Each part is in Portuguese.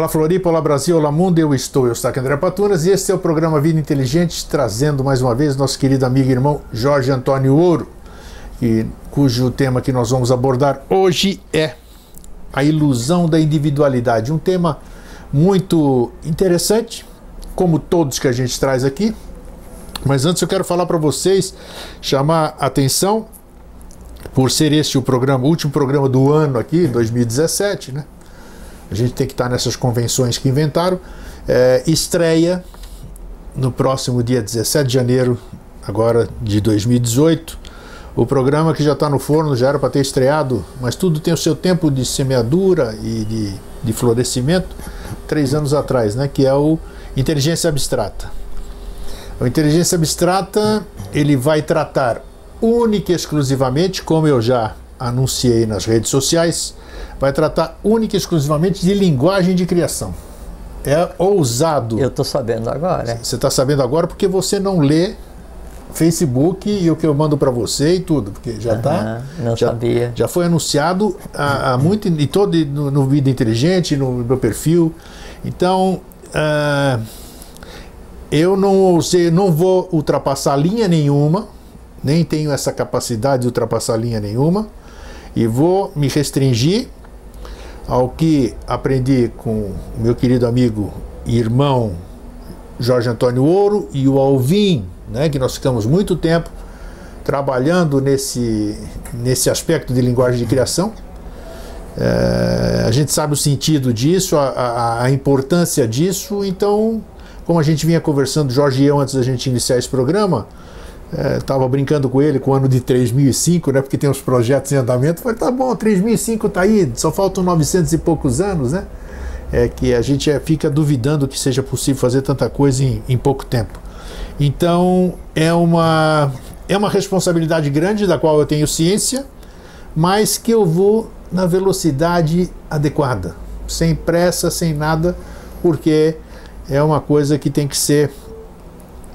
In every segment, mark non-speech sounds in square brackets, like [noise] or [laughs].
Olá Floripa, olá Brasil, olá mundo, eu estou, eu estou aqui André Patunas e este é o programa Vida Inteligente, trazendo mais uma vez nosso querido amigo e irmão Jorge Antônio Ouro, e, cujo tema que nós vamos abordar hoje é a ilusão da individualidade, um tema muito interessante, como todos que a gente traz aqui, mas antes eu quero falar para vocês, chamar atenção, por ser este o programa, o último programa do ano aqui, 2017, né? A gente tem que estar nessas convenções que inventaram. É, estreia no próximo dia 17 de janeiro, agora de 2018. O programa que já está no forno já era para ter estreado, mas tudo tem o seu tempo de semeadura e de, de florescimento, três anos atrás, né? Que é o Inteligência Abstrata. O Inteligência Abstrata ele vai tratar única e exclusivamente, como eu já anunciei nas redes sociais, vai tratar única e exclusivamente de linguagem de criação. É ousado. Eu estou sabendo agora. Você está sabendo agora porque você não lê Facebook e o que eu mando para você e tudo, porque já está. Uhum, não já, sabia. Já foi anunciado há, há muito e todo no, no Vida Inteligente, no meu perfil. Então, uh, eu não, sei, não vou ultrapassar linha nenhuma, nem tenho essa capacidade de ultrapassar linha nenhuma, e vou me restringir ao que aprendi com o meu querido amigo e irmão Jorge Antônio Ouro e o Alvin, né, que nós ficamos muito tempo trabalhando nesse, nesse aspecto de linguagem de criação. É, a gente sabe o sentido disso, a, a, a, importância disso, então, como a gente vinha conversando, Jorge e eu, antes da gente iniciar esse programa, estava é, brincando com ele com o ano de 3005, né? Porque tem uns projetos em andamento. Falei, tá bom, 3005 tá aí, só faltam 900 e poucos anos, né? É que a gente é, fica duvidando que seja possível fazer tanta coisa em, em pouco tempo. Então é uma é uma responsabilidade grande da qual eu tenho ciência, mas que eu vou na velocidade adequada, sem pressa, sem nada, porque é uma coisa que tem que ser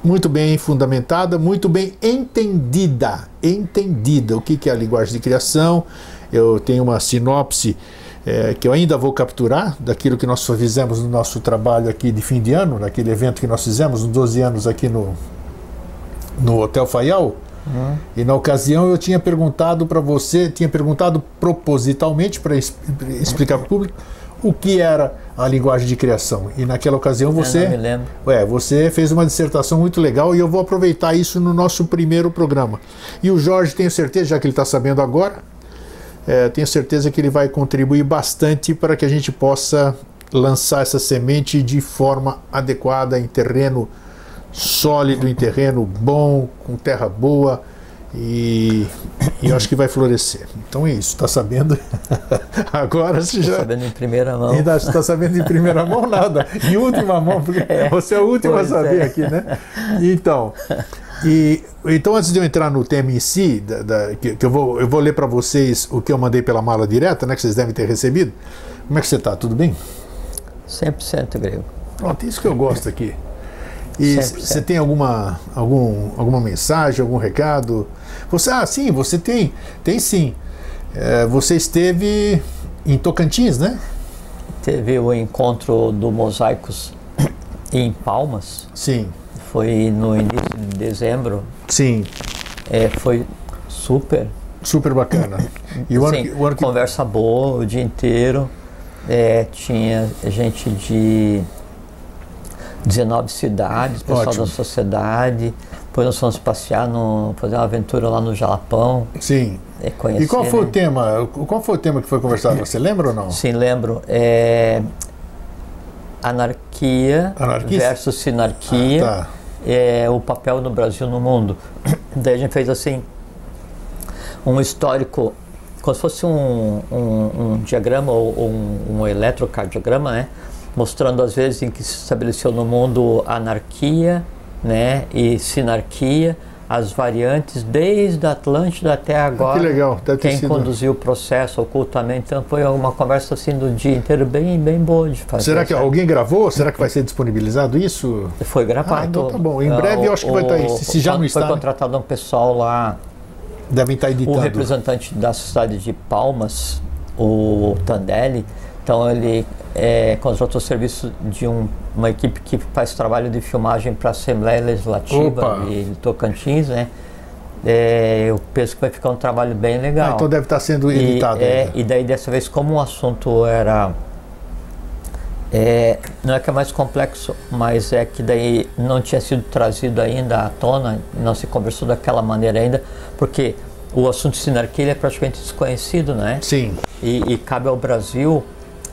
muito bem fundamentada, muito bem entendida. Entendida. O que, que é a linguagem de criação? Eu tenho uma sinopse é, que eu ainda vou capturar daquilo que nós fizemos no nosso trabalho aqui de fim de ano, naquele evento que nós fizemos, uns 12 anos aqui no, no Hotel Fayal. Uhum. E na ocasião eu tinha perguntado para você, tinha perguntado propositalmente para explicar para o público o que era a linguagem de criação. E naquela ocasião você, é, você fez uma dissertação muito legal e eu vou aproveitar isso no nosso primeiro programa. E o Jorge, tenho certeza, já que ele está sabendo agora, é, tenho certeza que ele vai contribuir bastante para que a gente possa lançar essa semente de forma adequada em terreno sólido, em terreno bom, com terra boa e, e eu acho que vai florescer. Então é isso, está sabendo? [laughs] Agora você já. Está sabendo em primeira mão. Ainda está sabendo em primeira mão nada. Em última mão, porque [laughs] é, você é o último a saber é. aqui, né? Então, e, então antes de eu entrar no tema em si, da, da, que, que, eu, vou, eu vou ler para vocês o que eu mandei pela mala direta, né? Que vocês devem ter recebido. Como é que você está? Tudo bem? 100% grego. Pronto, isso que eu gosto aqui. E você tem alguma, algum, alguma mensagem, algum recado? Você, ah, sim, você tem, tem sim. É, você esteve em Tocantins, né? Teve o encontro do Mosaicos [coughs] em Palmas. Sim. Foi no início de dezembro. Sim. É, foi super. Super bacana. [coughs] E o, Sim, o conversa boa o dia inteiro. É, tinha gente de 19 cidades, pessoal Ótimo. da sociedade. Depois nós fomos passear, no, fazer uma aventura lá no Jalapão. Sim. É, conhecer, e qual foi né? o tema? Qual foi o tema que foi conversado? Você lembra ou não? Sim, lembro. É, anarquia Anarquista? versus sinarquia. Ah, tá. é, o papel do Brasil no mundo. Daí a gente fez assim um histórico, como se fosse um, um, um diagrama ou um, um eletrocardiograma, né? mostrando as vezes em que se estabeleceu no mundo anarquia né, e sinarquia, as variantes desde a Atlântida até agora. Ah, que legal, Deve quem sido... conduziu o processo ocultamente. Então foi uma conversa assim do dia inteiro bem, bem boa de fazer. Será que sabe? alguém gravou? Será que vai ser disponibilizado isso? Foi gravado. Ah, então tá bom. Em breve eu acho que vai estar aí. Se já não está. Foi né? contratado um pessoal lá. Devem estar editando. O representante da cidade de Palmas, o Tandelli, Então ele é, contratou serviço de um, uma equipe que faz trabalho de filmagem para a Assembleia Legislativa Opa. de Tocantins, né? É, eu penso que vai ficar um trabalho bem legal. Ah, então deve estar sendo editado. E, é, e daí dessa vez, como o assunto era é, não é que é mais complexo, mas é que daí não tinha sido trazido ainda à tona, não se conversou daquela maneira ainda, porque o assunto de sinarquia é praticamente desconhecido, né? Sim. E, e cabe ao Brasil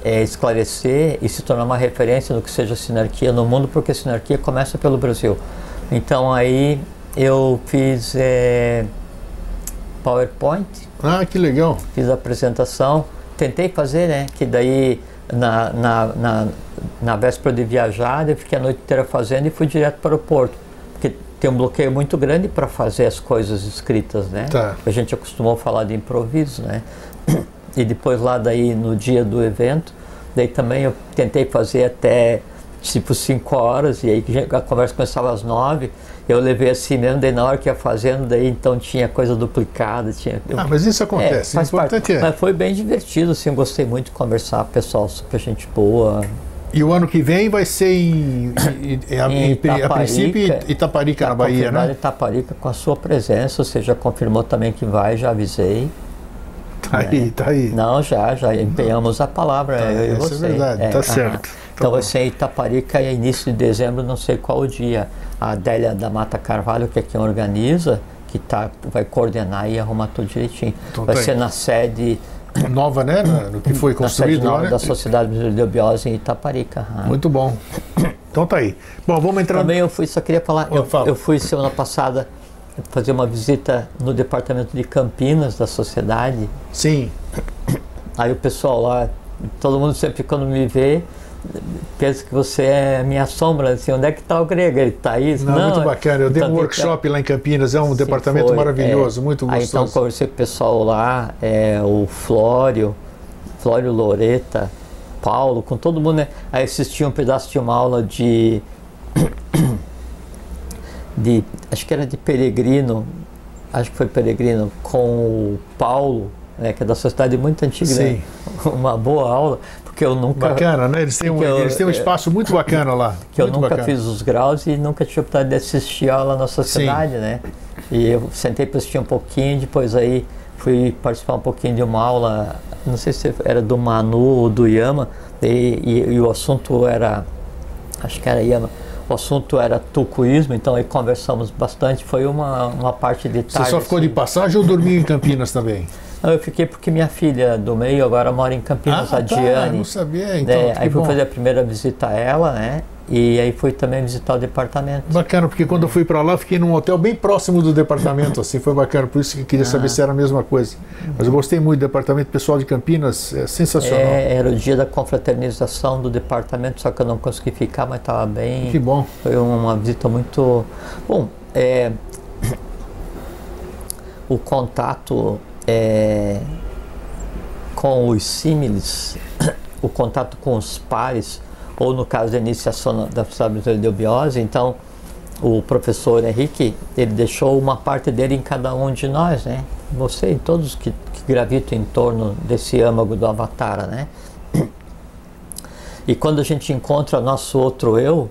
é, esclarecer e se tornar uma referência do que seja sinarquia no mundo, porque a sinarquia começa pelo Brasil. Então aí eu fiz é, PowerPoint. Ah, que legal. Fiz a apresentação. Tentei fazer, né? Que daí na, na, na, na véspera de viajar, eu fiquei a noite inteira fazendo e fui direto para o porto. Porque tem um bloqueio muito grande para fazer as coisas escritas, né? Tá. A gente acostumou a falar de improviso, né? E depois lá daí no dia do evento, daí também eu tentei fazer até tipo 5 horas, e aí a conversa começava às 9 eu levei assim mesmo, daí na hora que ia fazendo, daí então tinha coisa duplicada. Tinha, ah, mas isso acontece, é, faz parte, é. Mas foi bem divertido, assim, eu gostei muito de conversar, pessoal super gente boa. E o ano que vem vai ser em, em, em, em a princípio Itaparica, na Bahia, né? Itaparica com a sua presença, você já confirmou também que vai, já avisei. Tá né? aí, tá aí. Não, já, já empenhamos a palavra, tá, eu você. é verdade, é, tá certo. Tá então bom. vai ser em Itaparica e início de dezembro, não sei qual o dia a Adélia da Mata Carvalho, que é quem organiza, que tá, vai coordenar e arrumar tudo direitinho. Então, vai tá ser na sede nova, né? No que foi construído na sede nova né? da Sociedade Brasileira de Biose em Itaparica. Muito bom. [coughs] Então tá aí. Bom, vamos entrar. Também eu fui, só queria falar, eu, eu fui semana passada fazer uma visita no departamento de Campinas da sociedade. Sim. Aí o pessoal lá, todo mundo sempre quando me vê, penso que você é minha sombra, assim, onde é que está o grego? Ele está aí? Não, não, muito bacana, eu dei um workshop lá em Campinas, é um Sim, departamento foi, maravilhoso, é, muito gostoso. Aí então conversei com o pessoal lá, é, o Flório, Flório Loreta, Paulo, com todo mundo, né? Aí assisti um pedaço de uma aula de, de acho que era de Peregrino, acho que foi Peregrino, com o Paulo, né, que é da sociedade muito antiga, né? [laughs] uma boa aula, porque eu nunca. Bacana, né? Eles têm um, eu, eles têm um espaço muito bacana lá. Que eu nunca bacana. fiz os graus e nunca tive oportunidade de assistir aula na sociedade, Sim. né? E eu sentei para assistir um pouquinho, depois aí fui participar um pouquinho de uma aula, não sei se era do Manu ou do Yama, e, e, e o assunto era, acho que era Yama, o assunto era tucuísmo, então aí conversamos bastante, foi uma, uma parte de tarde. Você só ficou assim. de passagem ou dormiu em Campinas também? Não, eu fiquei porque minha filha do meio agora mora em Campinas, ah, a tá, Diane. não sabia, então. É, aí fui bom. fazer a primeira visita a ela, né? E aí fui também visitar o departamento. Bacana, porque quando eu fui para lá, fiquei num hotel bem próximo do departamento, assim, foi bacana, por isso que eu queria saber ah. se era a mesma coisa. Mas eu gostei muito do departamento pessoal de Campinas, é sensacional. É, era o dia da confraternização do departamento, só que eu não consegui ficar, mas estava bem. Que bom. Foi uma visita muito. Bom, é, [coughs] o contato é, com os símiles, [coughs] o contato com os pares, ou no caso da iniciação da Sociedade de Eubiose, então o professor Henrique, ele deixou uma parte dele em cada um de nós, né? Você e todos que, que gravitam em torno desse âmago do Avatar, né? E quando a gente encontra nosso outro eu,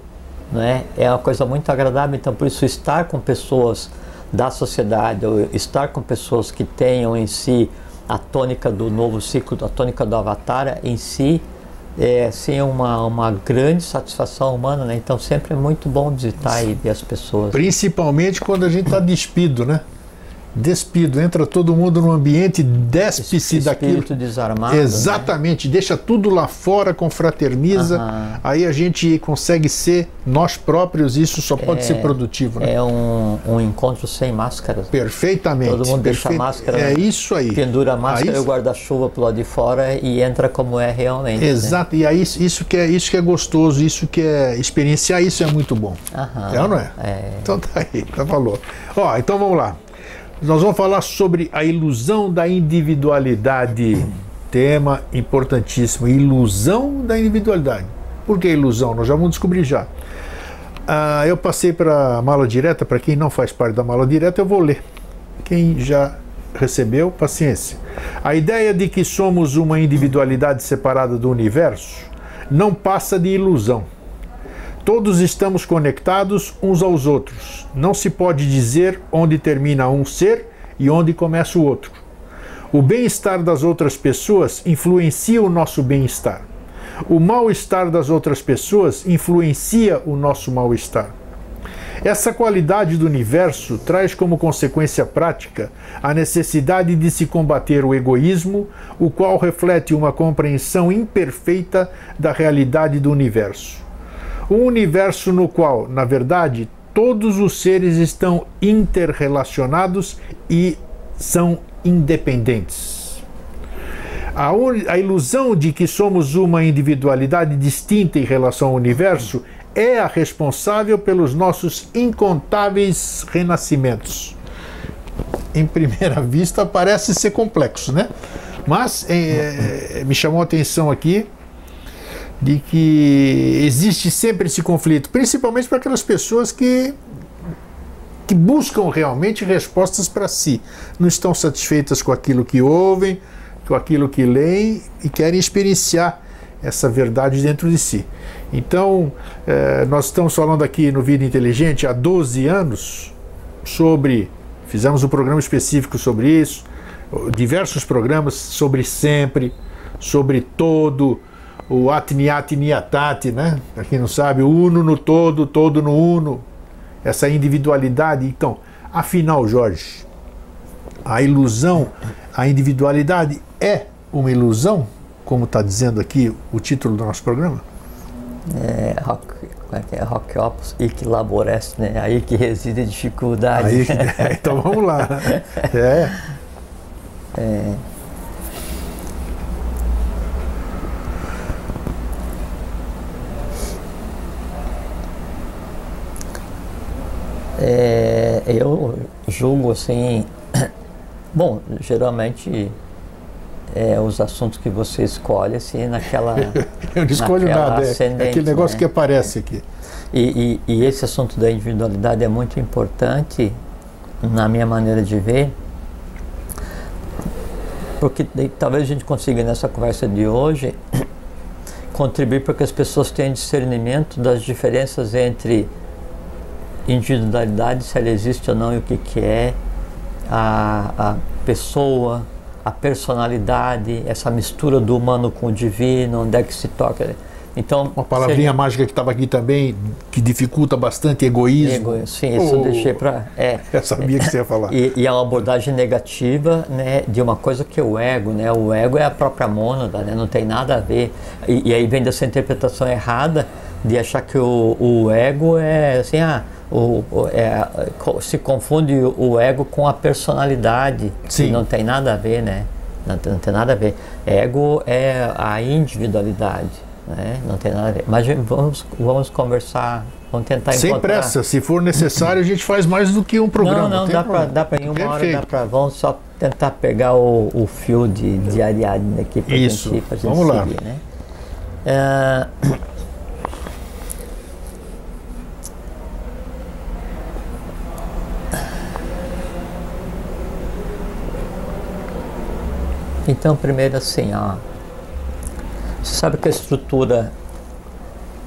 né, é uma coisa muito agradável. Então, por isso, estar com pessoas da sociedade, ou estar com pessoas que tenham em si a tônica do novo ciclo, a tônica do Avatar em si, é sim uma, uma grande satisfação humana, né? Então sempre é muito bom visitar e ver as pessoas. Principalmente quando a gente está despido, né? Despido, entra todo mundo no ambiente, despe-se daquilo. desarmado. Exatamente, né? deixa tudo lá fora, confraterniza, uhum. aí a gente consegue ser nós próprios, isso só pode é, ser produtivo. Né? É um, um, encontro sem máscaras. Perfeitamente. Todo mundo perfeito. deixa a máscara. É isso aí. Pendura a máscara aí, e o guarda-chuva pro lado de fora e entra como é realmente. Né? Exato, né? e aí isso que, é, isso que é gostoso, isso que é experienciar, isso é muito bom. Uhum. É ou não é? é? Então tá aí, tá falou. Ó, então vamos lá. Nós vamos falar sobre a ilusão da individualidade. Tema importantíssimo: ilusão da individualidade. Por que ilusão? Nós já vamos descobrir já. Ah, eu passei para a mala direta, para quem não faz parte da mala direta, eu vou ler. Quem já recebeu, paciência. A ideia de que somos uma individualidade separada do universo não passa de ilusão. Todos estamos conectados uns aos outros. Não se pode dizer onde termina um ser e onde começa o outro. O bem-estar das outras pessoas influencia o nosso bem-estar. O mal-estar das outras pessoas influencia o nosso mal-estar. Essa qualidade do universo traz como consequência prática a necessidade de se combater o egoísmo, o qual reflete uma compreensão imperfeita da realidade do universo. Um universo no qual, na verdade, todos os seres estão interrelacionados e são independentes. A, a, ilusão de que somos uma individualidade distinta em relação ao universo é a responsável pelos nossos incontáveis renascimentos. Em primeira vista, parece ser complexo, né? Mas é, é, me chamou a atenção aqui de que existe sempre esse conflito, principalmente para aquelas pessoas que que buscam realmente respostas para si, não estão satisfeitas com aquilo que ouvem, com aquilo que leem e querem experienciar essa verdade dentro de si. Então, eh, nós estamos falando aqui no Vida Inteligente há 12 anos sobre. Fizemos um programa específico sobre isso, diversos programas sobre sempre, sobre todo, o Atniat Niatati, né? Para quem não sabe, o uno no todo, todo no uno, essa individualidade. Então, afinal, Jorge, a ilusão, a individualidade é uma ilusão, como está dizendo aqui o título do nosso programa? é, rock, como é que é? Rock opus e que laboreste, né? Aí que reside a dificuldade. Aí, [laughs] então vamos lá. [laughs] É. é. É, eu julgo assim, [coughs] bom, geralmente é, os assuntos que você escolhe assim naquela [laughs] eu não escolho nada é, aquele negócio né? que aparece aqui e, e, e, esse assunto da individualidade é muito importante na minha maneira de ver porque talvez a gente consiga nessa conversa de hoje [coughs] contribuir para que as pessoas tenham discernimento das diferenças entre individualidade se ela existe ou não e o que, que é a, a pessoa a personalidade, essa mistura do humano com o divino, onde é que se toca. Então, uma palavrinha mágica que estava aqui também, que dificulta bastante, egoísmo. Ego, sim, isso oh, eu deixei para. É, [laughs] eu sabia que você ia falar. E, e, é uma abordagem negativa né, de uma coisa que é o ego. Né? O ego é a própria mônada, né? não tem nada a ver. E, e aí vem dessa interpretação errada de achar que o, o ego é assim, ah, o, o é, se confunde o ego com a personalidade, Sim. que não tem nada a ver, né? Não, não, tem nada a ver. Ego é a individualidade, né? Não tem nada a ver. Mas vamos, vamos conversar, vamos tentar Sem encontrar... pressa, se for necessário a gente faz mais do que um programa. Não, não, dá para dá em uma Perfeito. hora, dá para vamos só tentar pegar o, o fio de, de Ariadne aqui para Isso, gente, pra gente vamos seguir, lá. né? Uh, [clears throat] Então, primeiro assim, ó, você sabe que a estrutura,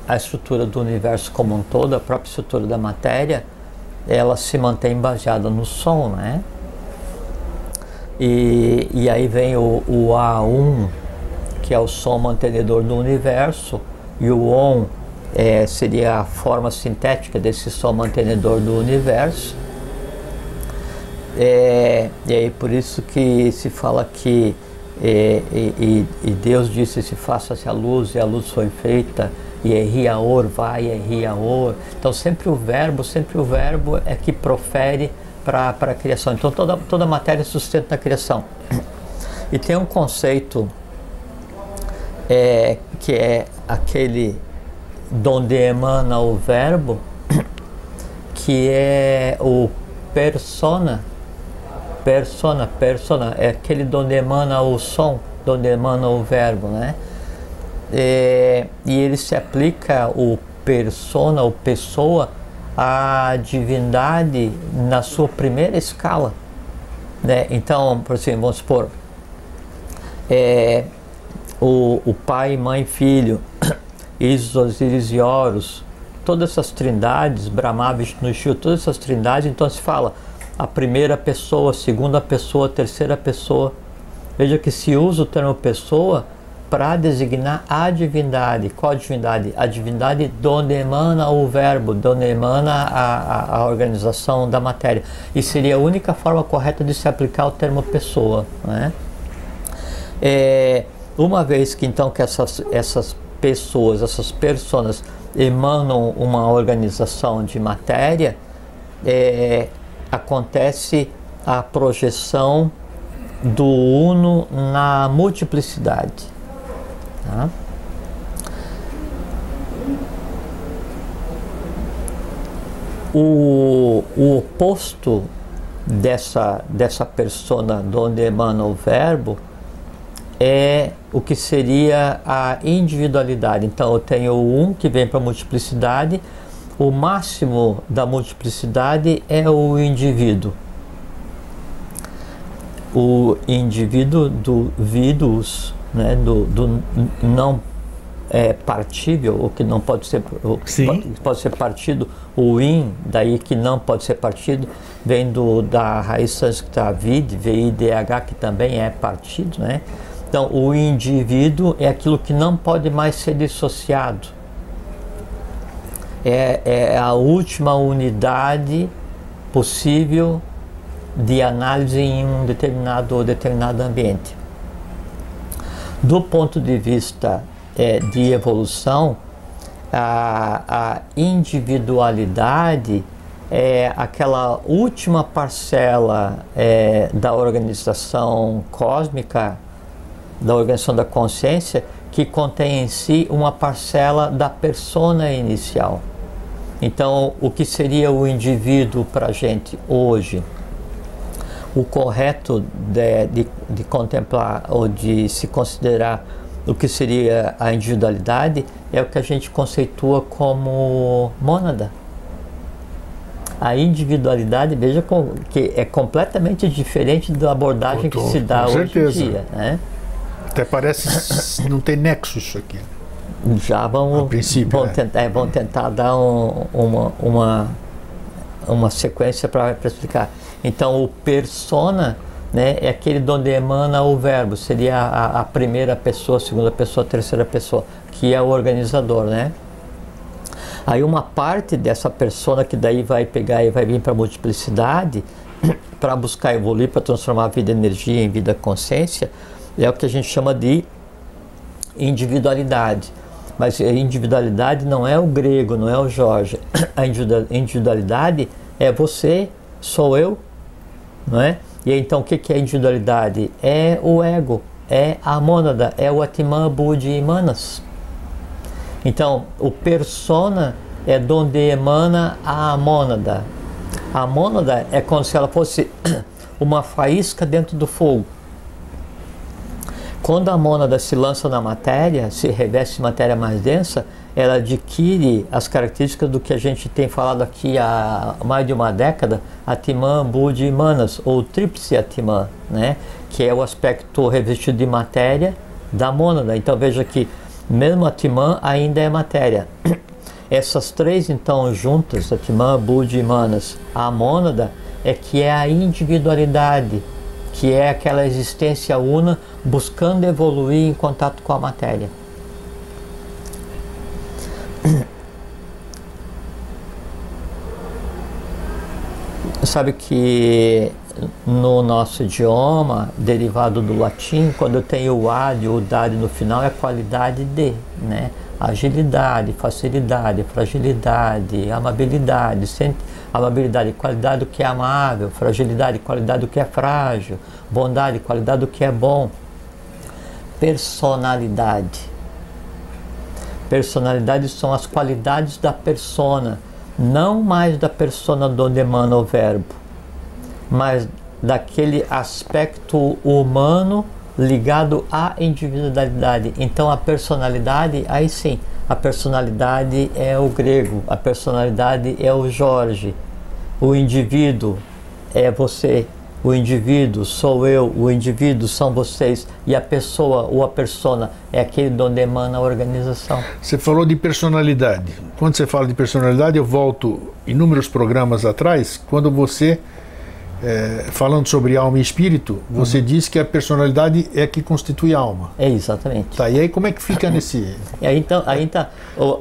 a estrutura do universo como um todo, a própria estrutura da matéria, ela se mantém baseada no som, né? E, e aí vem o, o A1, que é o som mantenedor do universo, e o ON é, seria a forma sintética desse som mantenedor do universo. É, e aí por isso que se fala que e, e, e, Deus disse se faça-se a luz e a luz foi feita e Erriaor vai, Erriaor. Então sempre o verbo, sempre o verbo é que profere para a criação. Então toda, toda matéria sustenta a criação. E tem um conceito é, que é aquele donde emana o verbo, que é o persona persona, persona, é aquele onde emana o som, onde emana o verbo, né? É, e ele se aplica o persona, o pessoa, à divindade na sua primeira escala. Né? Então, por exemplo, vamos supor, é, o, o pai, mãe, filho, [clears throat] Isis, Osíris e Horus, todas essas trindades, Brahma, Vishnu e todas essas trindades, então se fala a primeira pessoa, a segunda pessoa, a terceira pessoa. Veja que se usa o termo pessoa para designar a divindade. Qual divindade? A divindade donde emana o verbo, donde emana a, a, a, organização da matéria. E seria a única forma correta de se aplicar o termo pessoa. Né? É, uma vez que então que essas, essas pessoas, essas pessoas emanam uma organização de matéria, é, acontece a projeção do uno na multiplicidade. Tá? O, o oposto dessa, dessa persona onde emana o verbo é o que seria a individualidade. Então eu tenho o um que vem para a multiplicidade, o máximo da multiplicidade é o indivíduo. O indivíduo do vidus, né, do, do não é, partível, o que não pode ser, Sim. pode ser partido, o in, daí que não pode ser partido, vem do, da raiz sânscrita vid, VIDH, que também é partido, né? Então, o indivíduo é aquilo que não pode mais ser dissociado. É, é a última unidade possível de análise em um determinado, determinado ambiente. Do ponto de vista é, de evolução, a, a individualidade é aquela última parcela é, da organização cósmica da organização da consciência que contém em si uma parcela da persona inicial. Então, o que seria o indivíduo para a gente hoje? O correto de, de, de, contemplar ou de se considerar o que seria a individualidade é o que a gente conceitua como mônada. A individualidade, veja que é completamente diferente da abordagem que se dá hoje em dia. Né? Até parece não tem nexo isso aqui. Já vão, vão, é. tentar, é, vão tentar dar um, uma, uma, uma sequência para explicar. Então, o persona né, é aquele onde emana o verbo, seria a, a, primeira pessoa, segunda pessoa, terceira pessoa, que é o organizador, né? Aí uma parte dessa persona que daí vai pegar e vai vir para a multiplicidade, [clears throat] para buscar evoluir, para transformar a vida em energia em vida consciência, é o que a gente chama de individualidade. Mas a individualidade não é o grego, não é o Jorge. A individualidade é você, sou eu, não é? E então o que é individualidade? É o ego, é a mônada, é o Atman, Budi e Manas. Então, o persona é onde emana a mônada. A mônada é como se ela fosse [coughs] uma faísca dentro do fogo. Quando a mônada se lança na matéria, se reveste de matéria mais densa, ela adquire as características do que a gente tem falado aqui há mais de uma década, Atman, Budi e Manas, ou Tríplice Atman, né? que é o aspecto revestido de matéria da mônada. Então veja que mesmo Atman ainda é matéria. [clears throat] Essas três então juntas, Atman, Budi e Manas, a mônada é que é a individualidade, que é aquela existência una buscando evoluir em contato com a matéria. [clears throat] Sabe que no nosso idioma, derivado do latim, quando tem o ad ou o dade no final, é qualidade de, né? Agilidade, facilidade, fragilidade, amabilidade, amabilidade, qualidade do que é amável, fragilidade, qualidade do que é frágil, bondade, qualidade do que é bom personalidade. Personalidade são as qualidades da persona, não mais da persona onde emana o verbo, mas daquele aspecto humano ligado à individualidade. Então a personalidade, aí sim, a personalidade é o grego, a personalidade é o Jorge, o indivíduo é você, o indivíduo sou eu, o indivíduo são vocês e a pessoa ou a persona é aquele de onde emana a organização. Você falou de personalidade. Quando você fala de personalidade, eu volto inúmeros programas atrás, quando você é, falando sobre alma e espírito, você uhum. diz que a personalidade é que constitui a alma. É exatamente. Tá, e aí como é que fica nesse. [laughs] Aí, então, aí tá,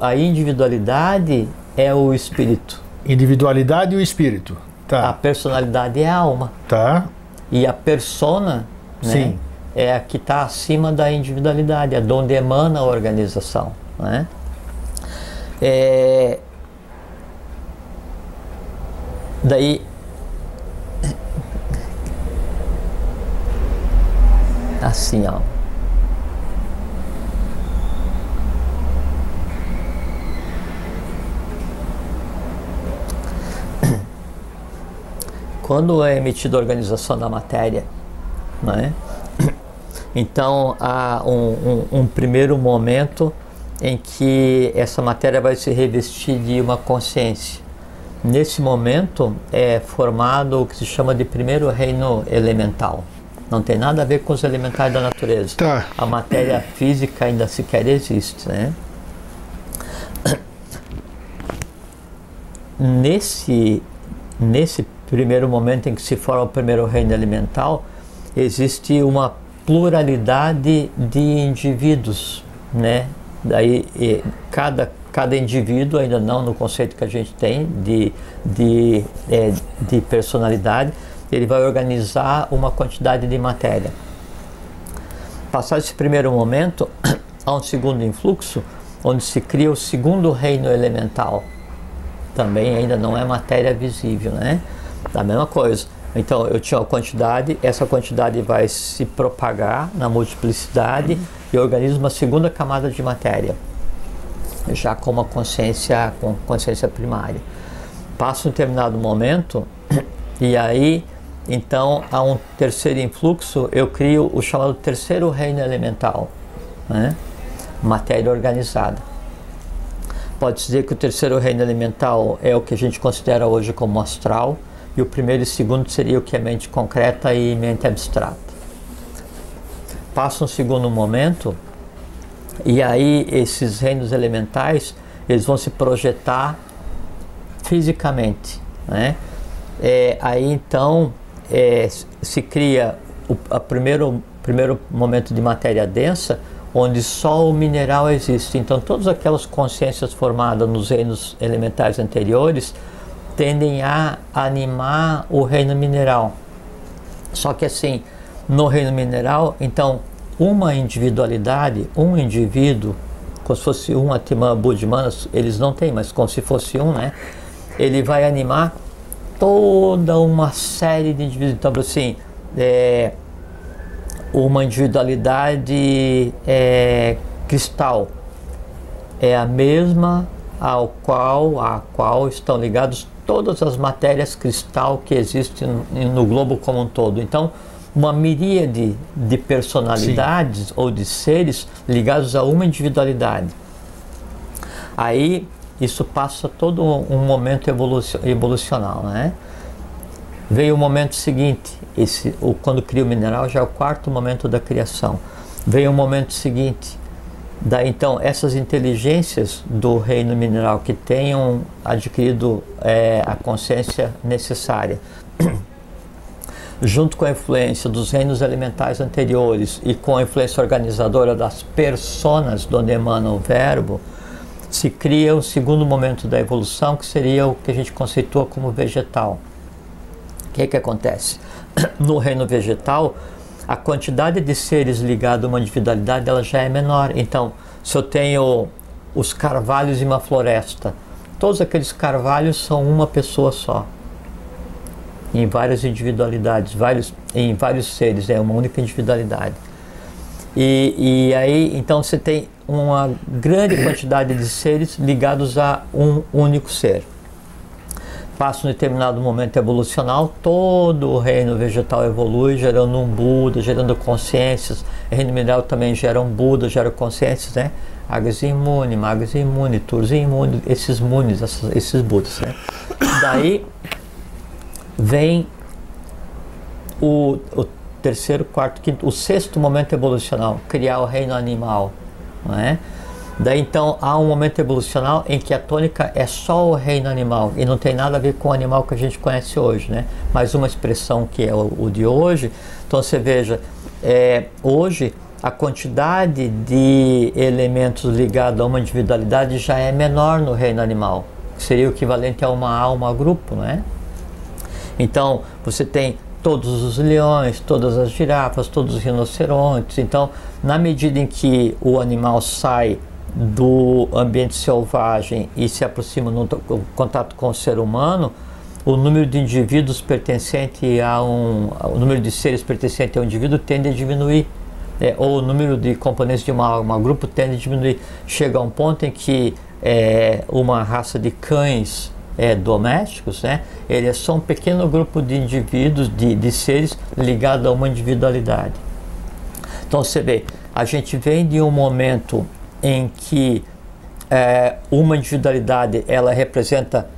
a individualidade é o espírito. Individualidade e o espírito. Tá. A personalidade é a alma. Tá. E a persona né, Sim. é a que está acima da individualidade, é de onde emana a organização. Né? É... Daí assim, ó. Quando é emitida a organização da matéria, né? então há um, um, um primeiro momento em que essa matéria vai se revestir de uma consciência. Nesse momento é formado o que se chama de primeiro reino elemental. Não tem nada a ver com os elementares da natureza. Tá. A matéria física ainda sequer existe, né? Nesse, nesse primeiro momento em que se forma o primeiro reino elemental, existe uma pluralidade de indivíduos, né? Daí cada cada indivíduo ainda não no conceito que a gente tem de de, é, de personalidade, ele vai organizar uma quantidade de matéria. Passado esse primeiro momento, há um segundo influxo, onde se cria o segundo reino elemental. Também ainda não é matéria visível, né? Da mesma coisa. Então, eu tinha uma quantidade, essa quantidade vai se propagar na multiplicidade e organiza uma segunda camada de matéria, já com uma consciência, com consciência primária. Passa um determinado momento e aí então, há um terceiro influxo, eu crio o chamado terceiro reino elemental, né? matéria organizada. Pode-se dizer que o terceiro reino elemental é o que a gente considera hoje como astral, e o primeiro e segundo seria o que é mente concreta e mente abstrata. Passa um segundo momento, e aí esses reinos elementais eles vão se projetar fisicamente. Né? É, aí então é, se cria o primeiro, primeiro momento de matéria densa, onde só o mineral existe. Então, todas aquelas consciências formadas nos reinos elementares anteriores tendem a animar o reino mineral. Só que assim, no reino mineral, então, uma individualidade, um indivíduo, como se fosse um Atman Budimana, eles não têm, mas como se fosse um, né? Ele vai animar toda uma série de indivíduos. Então, assim, é, uma individualidade é, cristal é a mesma ao qual a qual estão ligados todas as matérias cristal que existem no globo como um todo. Então, uma miríade de personalidades Sim. ou de seres ligados a uma individualidade. Aí isso passa todo um momento evolucional, né? Veio o momento seguinte, esse, quando cria o mineral já é o quarto momento da criação. Veio o momento seguinte, da então essas inteligências do reino mineral que tenham adquirido é, a consciência necessária, [clears throat] junto com a influência dos reinos elementares anteriores e com a influência organizadora das personas de onde emana o verbo, se cria um segundo momento da evolução que seria o que a gente conceitua como vegetal. O que, que acontece? [clears throat] No reino vegetal, a quantidade de seres ligados a uma individualidade ela já é menor. Então, se eu tenho os carvalhos em uma floresta, todos aqueles carvalhos são uma pessoa só. Em várias individualidades, vários, em vários seres, é uma única individualidade. E, e aí, então você tem uma grande quantidade de seres ligados a um único ser. Passa um determinado momento evolucional, todo o reino vegetal evolui, gerando um Buda, gerando consciências. O reino mineral também gera um Buda, gera consciências, né? Águas imune, magos imune, Turs imune, esses munes, esses, esses Budas, né? Daí vem o, o terceiro, quarto, quinto, o sexto momento evolucional, criar o reino animal, não é? Daí então há um momento evolucional em que a tônica é só o reino animal e não tem nada a ver com o animal que a gente conhece hoje, né? Mais uma expressão que é o, o de hoje. Então você veja, é, hoje a quantidade de elementos ligados a uma individualidade já é menor no reino animal, que seria o equivalente a uma alma grupo, né? Então você tem todos os leões, todas as girafas, todos os rinocerontes. Então, na medida em que o animal sai do ambiente selvagem e se aproxima no contato com o ser humano, o número de indivíduos pertencente a um, o número de seres pertencente a um indivíduo tende a diminuir, é, ou o número de componentes de uma, uma grupo tende a diminuir. Chega a um ponto em que é, uma raça de cães é, domésticos, né, ele é só um pequeno grupo de indivíduos, de, de seres ligados a uma individualidade. Então você vê, a gente vem de um momento em que é, uma individualidade ela representa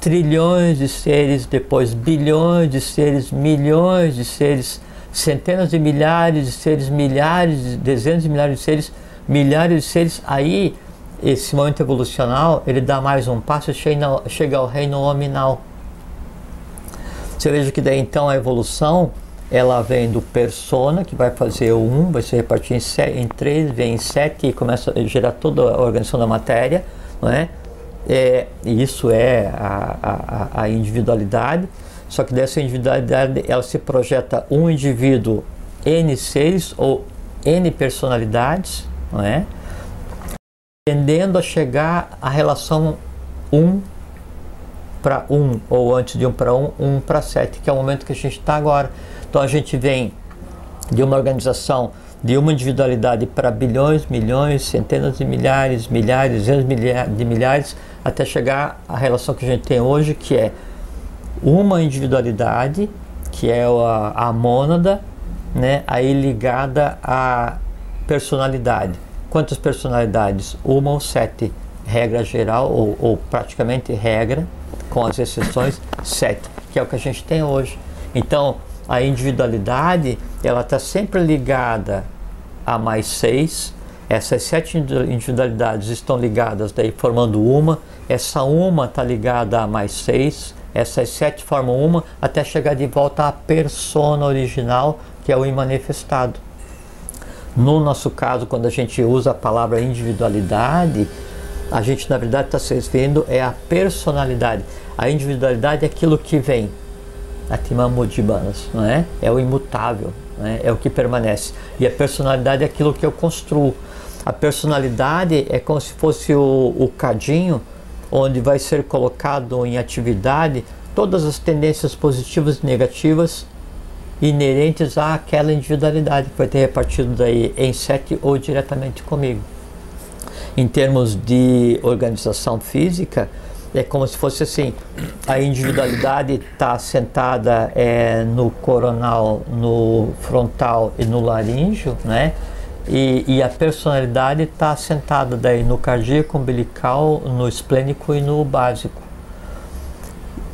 trilhões de seres, depois bilhões de seres, milhões de seres, centenas de milhares de seres, milhares, dezenas de milhares de seres, milhares de seres, aí esse momento evolucional ele dá mais um passo e chega, ao reino nominal. Você veja que daí então a evolução ela vem do persona, que vai fazer o 1, vai se repartir em, 7, em 3, vem em 7 e começa a gerar toda a organização da matéria, não é? é isso é a, a, a, individualidade, só que dessa individualidade ela se projeta um indivíduo N seres ou N personalidades, não é? Tendendo a chegar à relação 1 para 1, ou antes de 1 para 1, 1 para 7, que é o momento que a gente está agora. Então a gente vem de uma organização, de uma individualidade para bilhões, milhões, centenas de milhares, milhares, dezenas de milhares, até chegar à relação que a gente tem hoje, que é uma individualidade, que é a, a mônada, né, aí ligada à personalidade. Quantas personalidades? Uma ou sete. Regra geral, ou, ou praticamente regra, com as exceções, sete, que é o que a gente tem hoje. Então, a individualidade ela está sempre ligada a mais seis. Essas sete individualidades estão ligadas, daí formando uma. Essa uma está ligada a mais seis. Essas sete formam uma até chegar de volta à persona original, que é o imanifestado. No nosso caso, quando a gente usa a palavra individualidade, a gente na verdade está se referindo é a personalidade. A individualidade é aquilo que vem Atimamudjibanas, não é? É o imutável, é? é o que permanece. E a personalidade é aquilo que eu construo. A personalidade é como se fosse o, o cadinho onde vai ser colocado em atividade todas as tendências positivas e negativas inerentes àquela individualidade que vai ter repartido daí em sete ou diretamente comigo. Em termos de organização física, é como se fosse assim, a individualidade está sentada é, no coronal, no frontal e no laríngeo, né? E, e a personalidade está sentada daí no cardíaco, umbilical, no esplênico e no básico.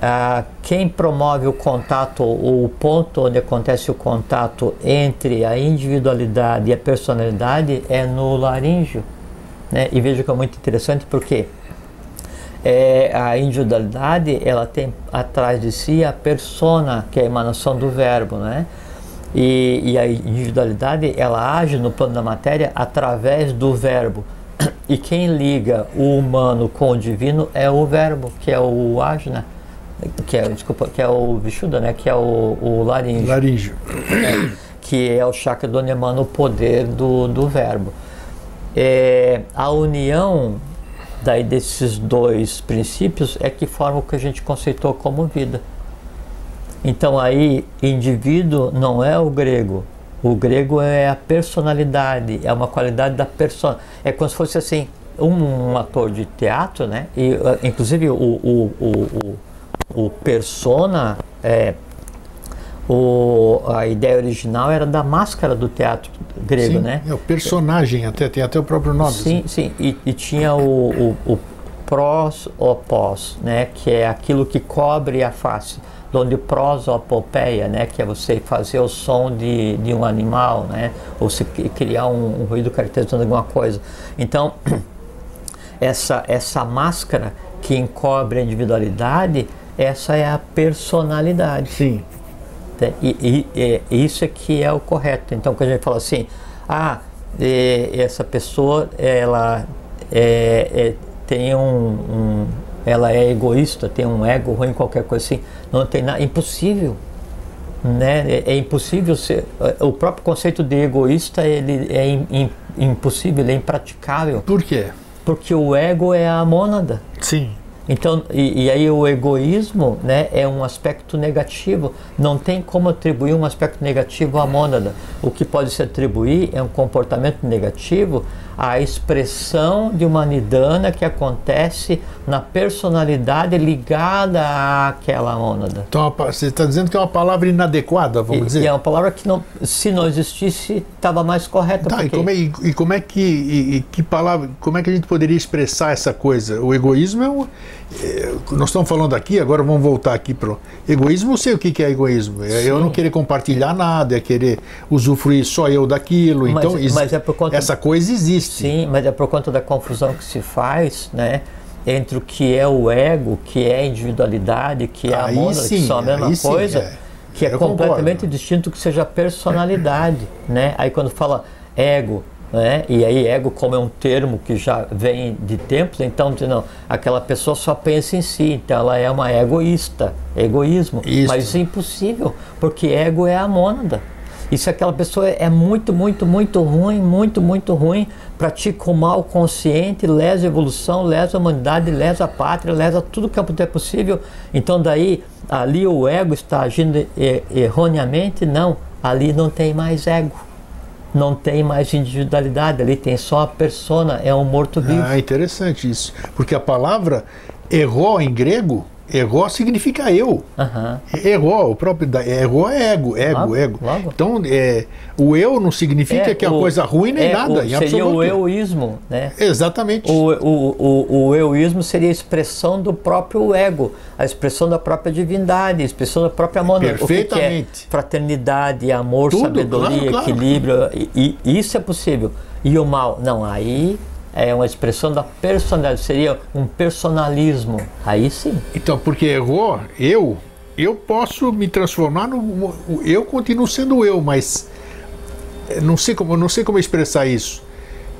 Ah, quem promove o contato, o ponto onde acontece o contato entre a individualidade e a personalidade é no laríngeo. Né? E veja que é muito interessante porque é, a individualidade ela tem atrás de si a persona, que é a emanação do verbo, né? E, e, a individualidade ela age no plano da matéria através do verbo. E quem liga o humano com o divino é o verbo, que é o ajna, que é, desculpa, que é o vishuddha, né? Que é o, o laríngeo. Laríngeo. Que é o chakra do emana o poder do, do verbo. É, a união daí desses dois princípios é que forma o que a gente conceitou como vida. Então aí indivíduo não é o grego. O grego é a personalidade, é uma qualidade da persona. É como se fosse assim, um, um ator de teatro, né? E uh, inclusive o, o, o, o, o persona é, o, a ideia original era da máscara do teatro grego, sim, né? É o personagem, até tem até o próprio nome. Sim, assim. sim. E, e tinha o, o, o pros ou pós, né? Que é aquilo que cobre a face. onde prosopopeia, né, que é você fazer o som de, de um animal, né, ou se criar um, um ruído caracterizando alguma coisa. Então, [clears throat] essa, essa máscara que encobre a individualidade, essa é a personalidade. Sim. Né, e, e, e isso é que é o correto. Então, quando a gente fala assim, ah, essa pessoa, ela é, é, tem um, um, ela é egoísta, tem um ego ruim, qualquer coisa assim, não tem nada, impossível, né? É, é, impossível ser, o próprio conceito de egoísta ele é in, in, impossível, ele é impraticável. Por quê? Porque o ego é a mônada. Sim. Então, e, e, aí o egoísmo né, é um aspecto negativo. Não tem como atribuir um aspecto negativo à mônada. O que pode se atribuir é um comportamento negativo à expressão de uma nidana que acontece na personalidade ligada àquela mônada. Então você está dizendo que é uma palavra inadequada, vamos e, dizer? E é uma palavra que não, se não existisse, estava mais correta. Tá, porque... e, como é, e, e como é que e, que palavra, como é que a gente poderia expressar essa coisa? O egoísmo é um é, nós estamos falando aqui, agora vamos voltar aqui para o egoísmo. Eu sei o que é egoísmo. É Sim. eu não querer compartilhar nada, é querer usufruir só eu daquilo. Mas, então, mas é conta, essa coisa existe. Sim, mas é por conta da confusão que se faz, né? Entre o que é o ego, que é a individualidade, que é a moda, que são a mesma coisa, sim, é. que é eu completamente concordo. distinto que seja personalidade, né? Aí quando fala ego, né? E aí ego como é um termo que já vem de tempos, então não, aquela pessoa só pensa em si, então ela é uma egoísta, egoísmo. Isso. Mas isso é impossível, porque ego é a mônada. E se aquela pessoa é muito, muito, muito ruim, muito, muito ruim, pratica o mal consciente, lesa a evolução, lesa a humanidade, lesa a pátria, lesa tudo que é possível, então daí ali o ego está agindo erroneamente? Não, ali não tem mais ego não tem mais individualidade, ali tem só a persona, é um morto-vivo. Ah, interessante isso. Porque a palavra errou em grego Ego significa eu. Uhum. Ego, o próprio da, ego é ego, ego, logo, ego. Logo. Então, é, o eu não significa é, que é uma coisa ruim nem é, nada, o, seria absoluto. o euísmo, né? Exatamente. O, o, o, o euísmo seria a expressão do próprio ego, a expressão da própria divindade, a expressão da própria mônada. Perfeitamente. O que, que é fraternidade, amor, Tudo, sabedoria, claro, claro. equilíbrio, e, e isso é possível. E o mal, não, aí é uma expressão da personalidade, seria um personalismo. Aí sim. Então, porque errou, eu, eu posso me transformar no. Eu continuo sendo eu, mas não sei como, não sei como expressar isso.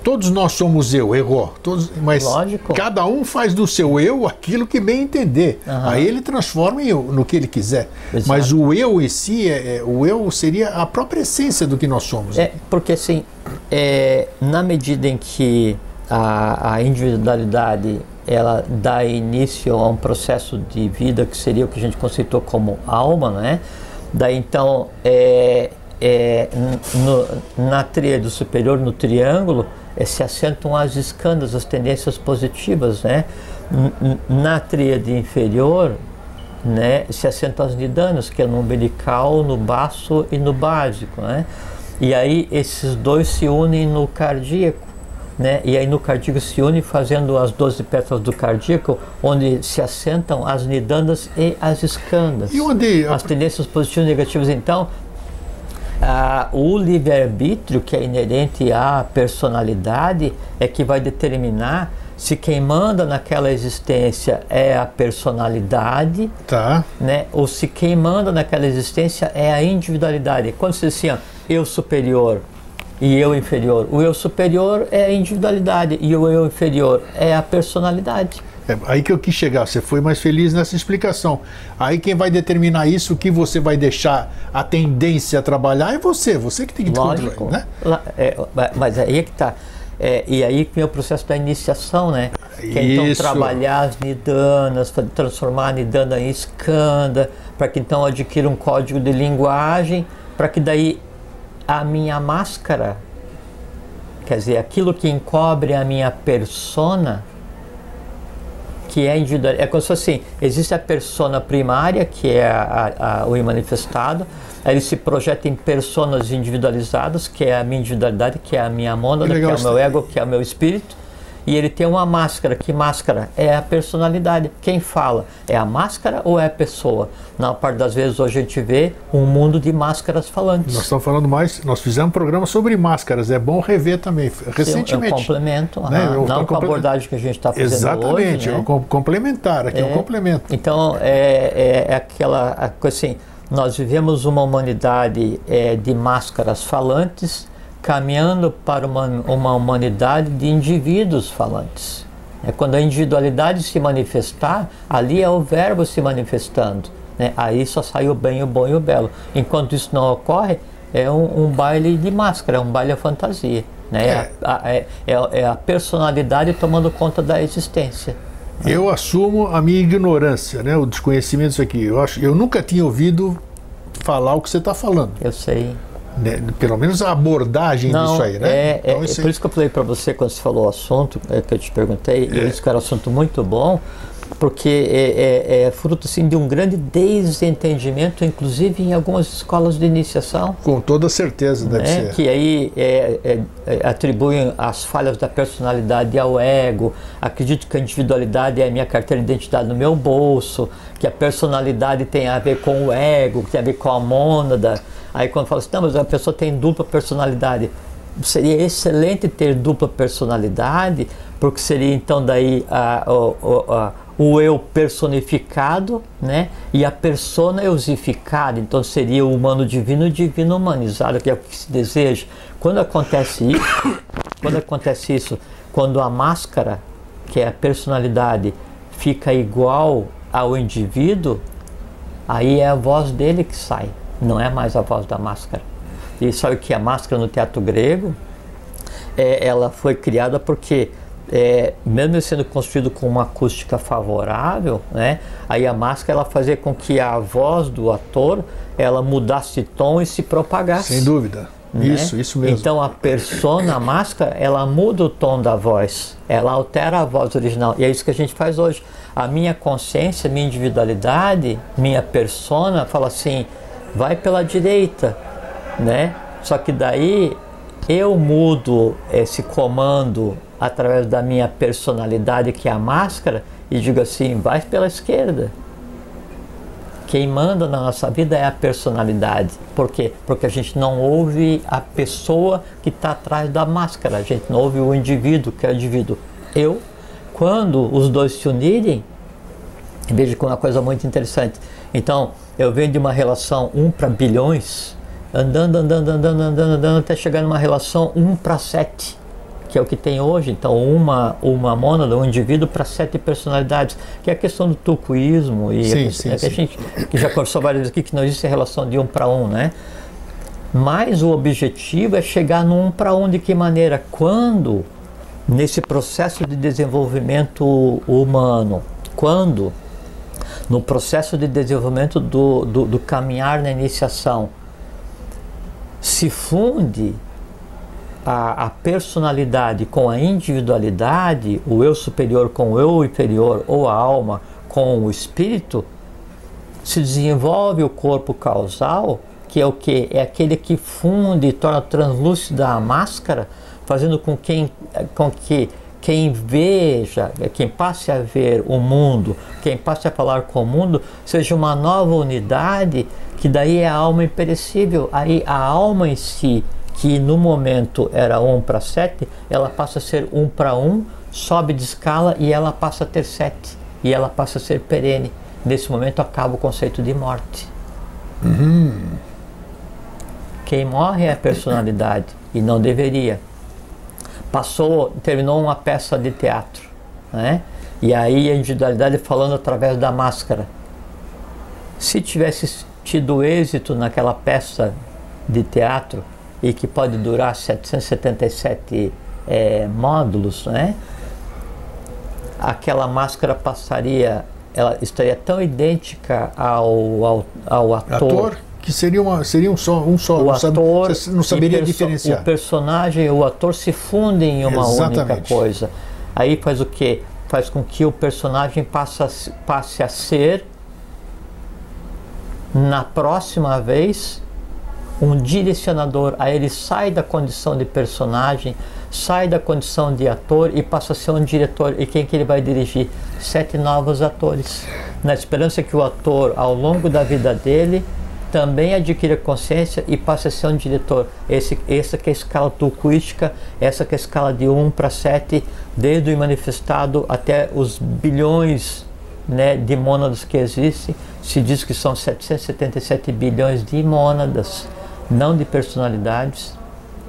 Todos nós somos eu, errou. Todos, mas Lógico. cada um faz do seu eu aquilo que bem entender. Uhum. Aí ele transforma eu, no que ele quiser. Exato. Mas o eu em si, é, é, o eu seria a própria essência do que nós somos. É, porque assim, é, na medida em que a, a individualidade ela dá início a um processo de vida que seria o que a gente conceitou como alma, né? Daí então, é, é, no, na tríade superior, no triângulo, é, se assentam as escandas, as tendências positivas, né? Na tríade inferior, né, se assentam as nidanas, que é no umbilical, no baço e no básico, né? E aí esses dois se unem no cardíaco né? E aí no cardíaco se une fazendo as 12 pétalas do cardíaco, onde se assentam as nidandas e as escandas. E onde as tendências positivas e negativas, então, ah, o livre-arbítrio que é inerente à personalidade é que vai determinar se quem manda naquela existência é a personalidade, tá. né? ou se quem manda naquela existência é a individualidade. Quando você diz assim, ó, eu superior, e eu inferior. O eu superior é a individualidade e o eu inferior é a personalidade. É aí que eu quis chegar, você foi mais feliz nessa explicação. Aí quem vai determinar isso, o que você vai deixar a tendência a trabalhar é você, você que tem que Lógico. né? É, mas aí é que está. É, e aí que vem o processo da iniciação, né? Que é então trabalhar as nidanas, transformar a nidana em skanda, para que então adquira um código de linguagem, para que daí a minha máscara, quer dizer, aquilo que encobre a minha persona, que é individual. É como se fosse assim: existe a persona primária, que é a, a, a, o manifestado, aí ele se projeta em personas individualizadas, que é a minha individualidade, que é a minha mônada, que é o meu ego, que é o meu espírito. E ele tem uma máscara. Que máscara? É a personalidade. Quem fala? É a máscara ou é a pessoa? Na parte das vezes hoje a gente vê um mundo de máscaras falantes. Nós estamos falando mais, nós fizemos um programa sobre máscaras, é bom rever também, recentemente. É um complemento, né? não com a abordagem que a gente está fazendo Exatamente, hoje, né? é um complementar, aqui é, um complemento. Então, é, é, é aquela coisa assim, nós vivemos uma humanidade é, de máscaras falantes, caminhando para uma, uma humanidade de indivíduos falantes. É quando a individualidade se manifestar, ali é o verbo se manifestando. Né? Aí só sai o bem, o bom e o belo. Enquanto isso não ocorre, é um, um baile de máscara, é um baile à fantasia. Né? É. A, a, é, é, é a personalidade tomando conta da existência. Eu assumo a minha ignorância, né? o desconhecimento disso aqui. Eu, acho, eu nunca tinha ouvido falar o que você está falando. Eu sei. Né? Pelo menos a abordagem Não, disso aí, né? É, então, é, é por isso que eu falei para você quando você falou o assunto, é, que eu te perguntei, é. e isso que era um assunto muito bom, porque é, é, é, fruto assim, de um grande desentendimento, inclusive em algumas escolas de iniciação. Com toda certeza deve né? ser. Que aí é, é, é, atribuem as falhas da personalidade ao ego, acredito que a individualidade é a minha carteira de identidade no meu bolso, que a personalidade tem a ver com o ego, que tem a ver com a mônada. Aí quando fala assim, não, mas a pessoa tem dupla personalidade. Seria excelente ter dupla personalidade, porque seria então daí a, a, a o eu personificado, né? E a persona eusificada, então seria o humano divino e o divino humanizado, que é o que se deseja. Quando acontece isso, [coughs] quando acontece isso, quando a máscara, que é a personalidade, fica igual ao indivíduo, aí é a voz dele que sai, não é mais a voz da máscara. E sabe que a máscara no teatro grego, é, ela foi criada porque é, mesmo sendo construído com uma acústica favorável, né, aí a máscara ela fazia com que a voz do ator ela mudasse tom e se propagasse. Sem dúvida. Né? Isso, isso mesmo. Então a persona, a máscara, ela muda o tom da voz, ela altera a voz original. E é isso que a gente faz hoje. A minha consciência, minha individualidade, minha persona fala assim, vai pela direita, né? Só que daí eu mudo esse comando através da minha personalidade, que é a máscara, e digo assim: vai pela esquerda. Quem manda na nossa vida é a personalidade. Por quê? Porque a gente não ouve a pessoa que está atrás da máscara, a gente não ouve o indivíduo, que é o indivíduo. Eu, quando os dois se unirem, veja que é uma coisa muito interessante. Então, eu venho de uma relação 1 para bilhões, andando, andando, andando, andando, andando, até chegar numa relação 1 para 7 que é o que tem hoje, então uma, uma mônada, um indivíduo para sete personalidades, que é a questão do tucuísmo e sim, a, sim, é sim. a gente que já conversou várias vezes aqui que não existe a relação de um para um, né? Mas o objetivo é chegar no um para um de que maneira? Quando nesse processo de desenvolvimento humano, quando no processo de desenvolvimento do, do, do caminhar na iniciação se funde a, a, personalidade com a individualidade, o eu superior com o eu inferior, ou a alma com o espírito, se desenvolve o corpo causal, que é o que? É aquele que funde e torna translúcida a máscara, fazendo com, quem, com que quem veja, quem passe a ver o mundo, quem passe a falar com o mundo, seja uma nova unidade, que daí é a alma imperecível. Aí a alma em si que no momento era 1 para 7, ela passa a ser 1 para 1, sobe de escala e ela passa a ter 7. E ela passa a ser perene. Nesse momento acaba o conceito de morte. Uhum. Quem morre é a personalidade e não deveria. Passou, terminou uma peça de teatro, né? E aí a individualidade falando através da máscara. Se tivesse tido êxito naquela peça de teatro, e que pode durar 777 é, módulos, né? aquela máscara passaria, ela estaria tão idêntica ao, ao, ao ator, ator que seria, uma, seria um só, um só o não, ator sabe, não saberia diferenciar. O personagem e o ator se fundem em uma Exatamente. única coisa. Aí faz o que? Faz com que o personagem passe a, passe a ser, na próxima vez, um direcionador, aí ele sai da condição de personagem, sai da condição de ator e passa a ser um diretor. E quem que ele vai dirigir? Sete novos atores. Na esperança que o ator, ao longo da vida dele, também adquira consciência e passe a ser um diretor. Esse, essa que é a escala tucuística, essa que é a escala de 1 para 7, desde o manifestado até os bilhões né, de mônadas que existem. Se diz que são 777 bilhões de mônadas, não de personalidades,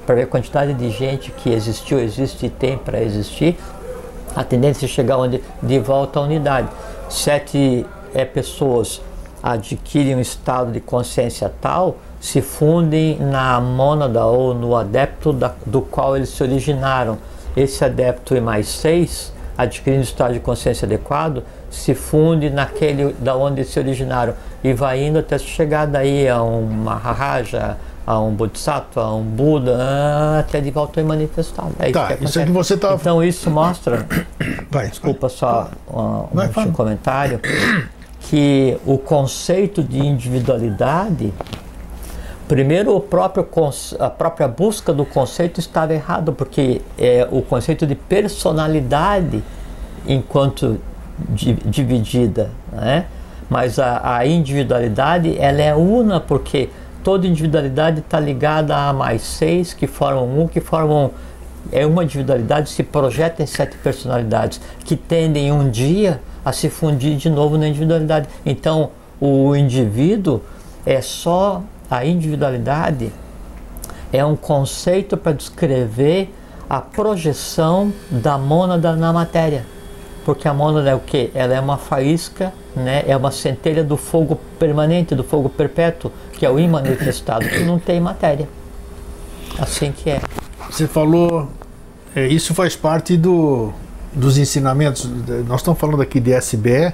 para ver a quantidade de gente que existiu, existe e tem para existir. A tendência é chegar onde de volta à unidade. Sete é pessoas adquirem um estado de consciência tal, se fundem na mônada ou no adepto da, do qual eles se originaram. Esse adepto e mais seis, adquirindo um estado de consciência adequado, se funde naquele da onde se originaram e vai indo até chegar daí a um Maharaja, a um Bodhisattva, a um Buda, até de volta e manifestado. É tá, isso, isso é que você tá... Então isso mostra, [coughs] vai, desculpa vai. só um, um comentário, que o conceito de individualidade, primeiro próprio, a própria busca do conceito estava errado, porque é, o conceito de personalidade enquanto di, dividida, né? mas a, a, individualidade ela é una porque toda individualidade está ligada a mais seis que formam um, que formam é uma individualidade se projeta em sete personalidades que tendem um dia a se fundir de novo na individualidade. Então, o indivíduo é só a individualidade é um conceito para descrever a projeção da mônada na matéria. Porque a mônada é o que? Ela é uma faísca, né? é uma centelha do fogo permanente, do fogo perpétuo, que é o imanifestado, que não tem matéria. Assim que é. Você falou, é, isso faz parte do, dos ensinamentos, nós estamos falando aqui de SBE,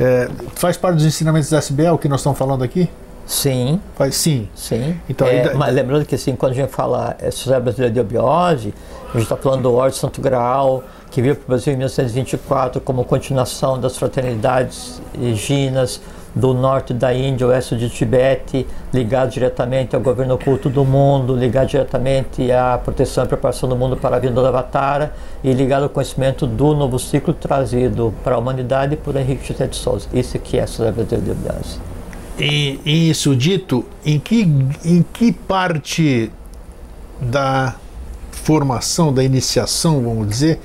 é, faz parte dos ensinamentos da SBE o que nós estamos falando aqui? Sim. Faz, sim. Sim. Então, é, mas lembrando que assim, quando a gente fala é, Sociedade Brasileira de Obiose, a gente está falando do Ordem Santo Graal, que veio para o Brasil em 1924 como continuação das fraternidades ginas, do norte da Índia, oeste de Tibete, ligado diretamente ao governo oculto do mundo, ligado diretamente à proteção e preparação do mundo para a vinda do Avatar e ligado ao conhecimento do novo ciclo trazido para a humanidade por Henrique José de Souza. Isso que é a Sociedade de Biase. E, isso dito, em que, em que parte da formação, da iniciação, vamos dizer,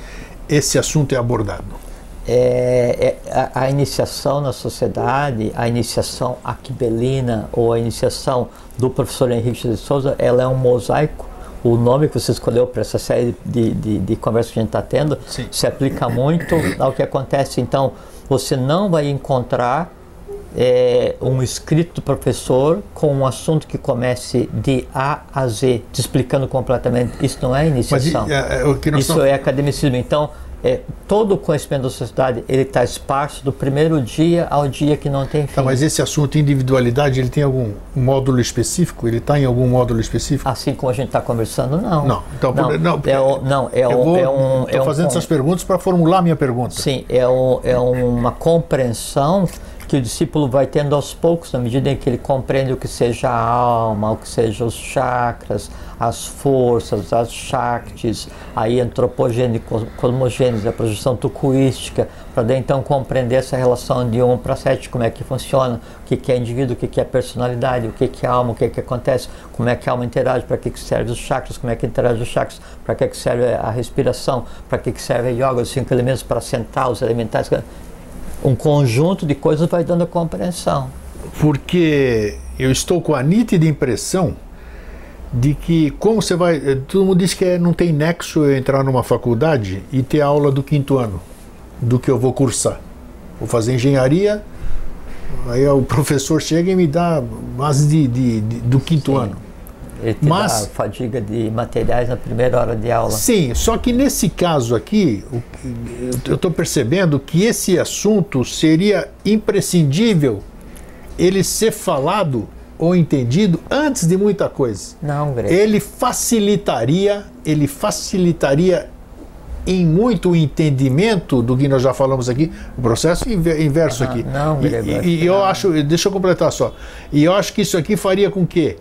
esse assunto é abordado? É, é a, a, iniciação na sociedade, a iniciação aquibelina ou a iniciação do professor Henrique de Souza, ela é um mosaico. O nome que você escolheu para essa série de, de, de conversas que a gente está tendo Sim. se aplica muito ao que acontece. Então, você não vai encontrar é, um escrito do professor com um assunto que comece de A a Z, te explicando completamente. Isso não é iniciação. Mas, é, é, Isso é academicismo. Então, é, todo o conhecimento da sociedade ele está esparso do primeiro dia ao dia que não tem fim. Tá, mas esse assunto individualidade ele tem algum módulo específico? Ele está em algum módulo específico? Assim como a gente está conversando, não. Não, então não, não, é, o, não é, vou, é um. Estou é fazendo um, essas perguntas para formular a minha pergunta. Sim, é, um, é uma compreensão que o discípulo vai tendo aos poucos, na medida em que ele compreende o que seja a alma, o que seja os chakras, as forças, as shaktis, aí antropogênese, cosmogênese, a projeção tucuística, para daí então compreender essa relação de 1 para 7, como é que funciona, o que, que é indivíduo, o que, que é personalidade, o que, que é alma, o que, que acontece, como é que a alma interage, para que, que serve os chakras, como é que interage os chakras, para que, que serve a respiração, para que, que serve a yoga, os cinco elementos para sentar, os elementais um conjunto de coisas vai dando a compreensão. Porque eu estou com a nítida impressão de que, como você vai. Eh, todo mundo diz que é, não tem nexo eu entrar numa faculdade e ter aula do quinto ano, do que eu vou cursar. Vou fazer engenharia, aí o professor chega e me dá base de, de, de do quinto Sim. ano. Ele te Mas, fadiga de materiais na primeira hora de aula. Sim, só que nesse caso aqui, eu estou percebendo que esse assunto seria imprescindível ele ser falado ou entendido antes de muita coisa. Não, Greg. Ele facilitaria, ele facilitaria em muito o entendimento do que nós já falamos aqui, o processo inverso aqui. Não, Greg. E, e, eu acho, deixa eu completar só. E eu acho que isso aqui faria com que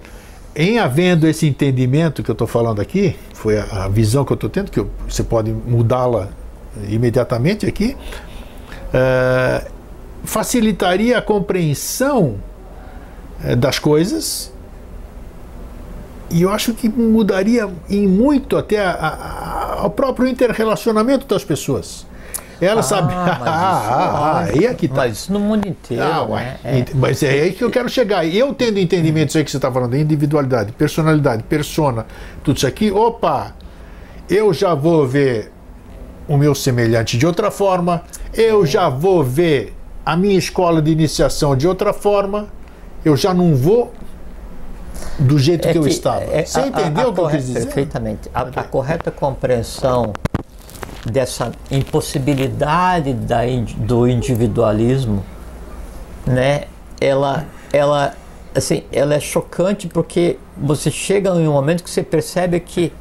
em havendo esse entendimento que eu estou falando aqui, foi a, a, visão que eu estou tendo, que eu, você pode mudá-la imediatamente aqui, uh, facilitaria a compreensão uh, das coisas e eu acho que mudaria em muito até a, a, o próprio interrelacionamento das pessoas. Ela ah, sabe. [laughs] ah, ah, aí é que tá. Mas no mundo inteiro. Ah, né? é. Mas é aí que eu quero chegar. Eu tendo entendimento isso aí que você está falando, individualidade, personalidade, persona, tudo isso aqui, opa, eu já vou ver o meu semelhante de outra forma, eu já vou ver a minha escola de iniciação de outra forma, eu já não vou do jeito é que, que, eu estava. É, Você a, entendeu o que eu quis dizer? Perfeitamente. A, a, correta compreensão dessa impossibilidade da, do individualismo, né? Ela, ela, assim, ela é chocante porque você chega em um momento que você percebe que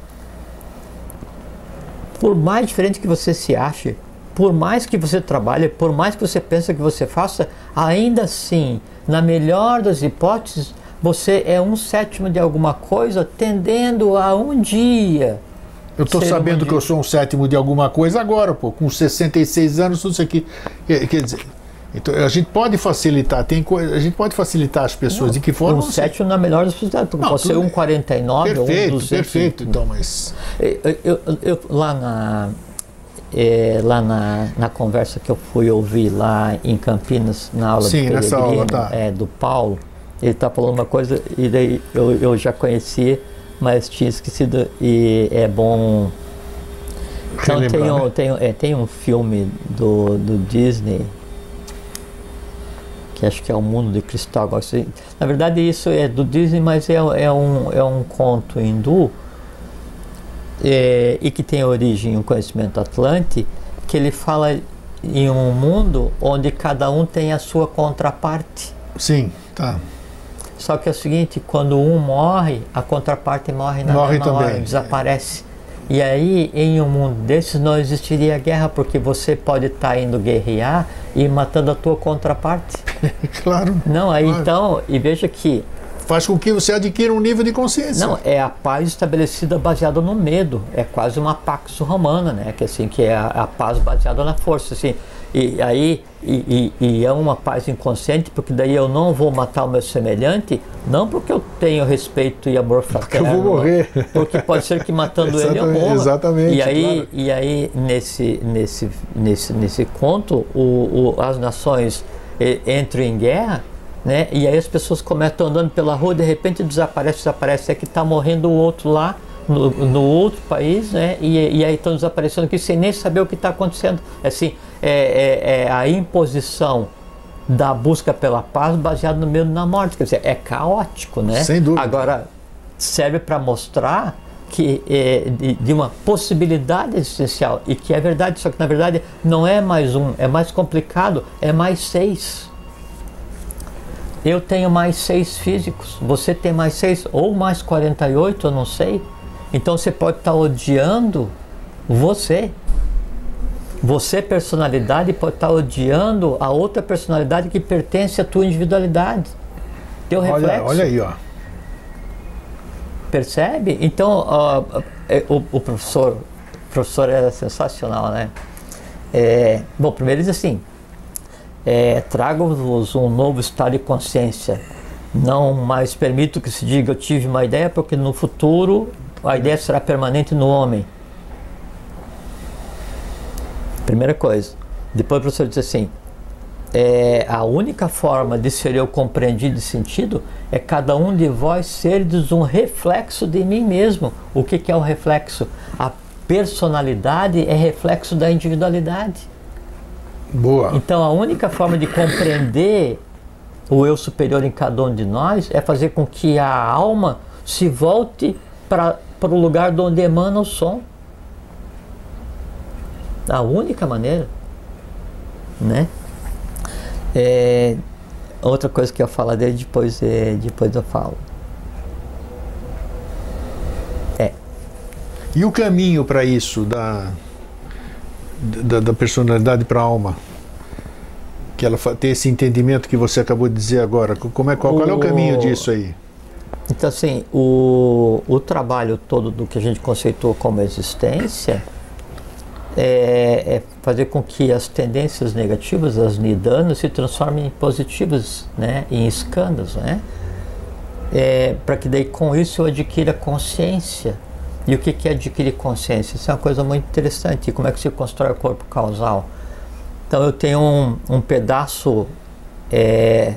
por mais diferente que você se ache, por mais que você trabalhe, por mais que você pense que você faça, ainda assim, na melhor das hipóteses, você é um sétimo de alguma coisa tendendo a um dia. Eu estou sabendo que eu sou um sétimo de alguma coisa agora, pô, com 66 anos, tudo isso aqui. Quer, dizer, então, a gente pode facilitar, tem coisa, a gente pode facilitar as pessoas não, de que forma. Um sétimo na melhor das possibilidades, porque não, pode ser um 49 perfeito, ou um 200. Perfeito, então, mas. Eu, eu, eu, lá na. É, lá na, na conversa que eu fui ouvir lá em Campinas, na aula Sim, do aula, tá. é, do Paulo, ele está falando uma coisa e daí eu, eu já conhecia, mas tinha esquecido e é bom. Então tem um, tem, é, tem um filme do, do Disney que acho que é o Mundo de Cristal. Na verdade isso é do Disney, mas é, é, um, é um conto hindu é, e que tem origem no conhecimento atlante, que ele fala em um mundo onde cada um tem a sua contraparte. Sim, tá. Só que é o seguinte, quando um morre, a contraparte morre na morre mesma também. hora, desaparece. E aí, em um mundo desses, não existiria guerra, porque você pode estar tá indo guerrear e matando a tua contraparte. [laughs] claro. Não, aí claro. então, e veja que faz com que você adquira um nível de consciência. Não, é a paz estabelecida baseada no medo. É quase uma pax romana, né? Que assim, que é a, a paz baseada na força, assim. E aí e, e, e, é uma paz inconsciente, porque daí eu não vou matar o meu semelhante, não porque eu tenho respeito e amor fraterno. Porque eu vou morrer. Porque pode ser que matando ele eu morra. Exatamente. E aí, claro. e aí nesse, nesse, nesse, nesse conto, o, o, as nações entram em guerra, né? E aí as pessoas começam andando pela rua, de repente desaparece, desaparece, é que está morrendo o outro lá no, no outro país, né? E, e aí estão desaparecendo aqui sem nem saber o que está acontecendo. Assim, é, é, é, a imposição da busca pela paz baseada no medo da morte. Quer dizer, é caótico, né? Sem dúvida. Agora, serve para mostrar que é, de, de, uma possibilidade existencial e que é verdade, só que na verdade não é mais um, é mais complicado, é mais seis. Eu tenho mais seis físicos, você tem mais seis ou mais 48, eu não sei. Então você pode estar odiando você. Você, personalidade, pode estar odiando a outra personalidade que pertence à tua individualidade. Teu olha, reflexo. Olha aí, ó. Percebe? Então, ó, o, o, professor, o professor era sensacional, né? É, bom, primeiro ele diz assim: é, trago-vos um novo estado de consciência. Não mais permito que se diga eu tive uma ideia, porque no futuro a ideia será permanente no homem. Primeira coisa. Depois o professor diz assim: é, a única forma de ser eu compreendido e sentido é cada um de vós seres um reflexo de mim mesmo. O que, que é o reflexo? A personalidade é reflexo da individualidade. Boa. Então a única forma de compreender o eu superior em cada um de nós é fazer com que a alma se volte para o lugar de onde emana o som. A única maneira, né? É, outra coisa que eu falo dele depois, é, depois eu falo. É. E o caminho para isso da, da, da personalidade para a alma? Que ela tem esse entendimento que você acabou de dizer agora. Como é, qual, o... qual é o caminho disso aí? Então, assim, o, o trabalho todo do que a gente conceitou como existência é, é fazer com que as tendências negativas, as nidanas, se transformem em positivas, né, em escandas, né? É, para que daí com isso eu adquira consciência. E o que, que é adquirir consciência? Isso é uma coisa muito interessante. Como é que se constrói o corpo causal? Então eu tenho um, um pedaço é,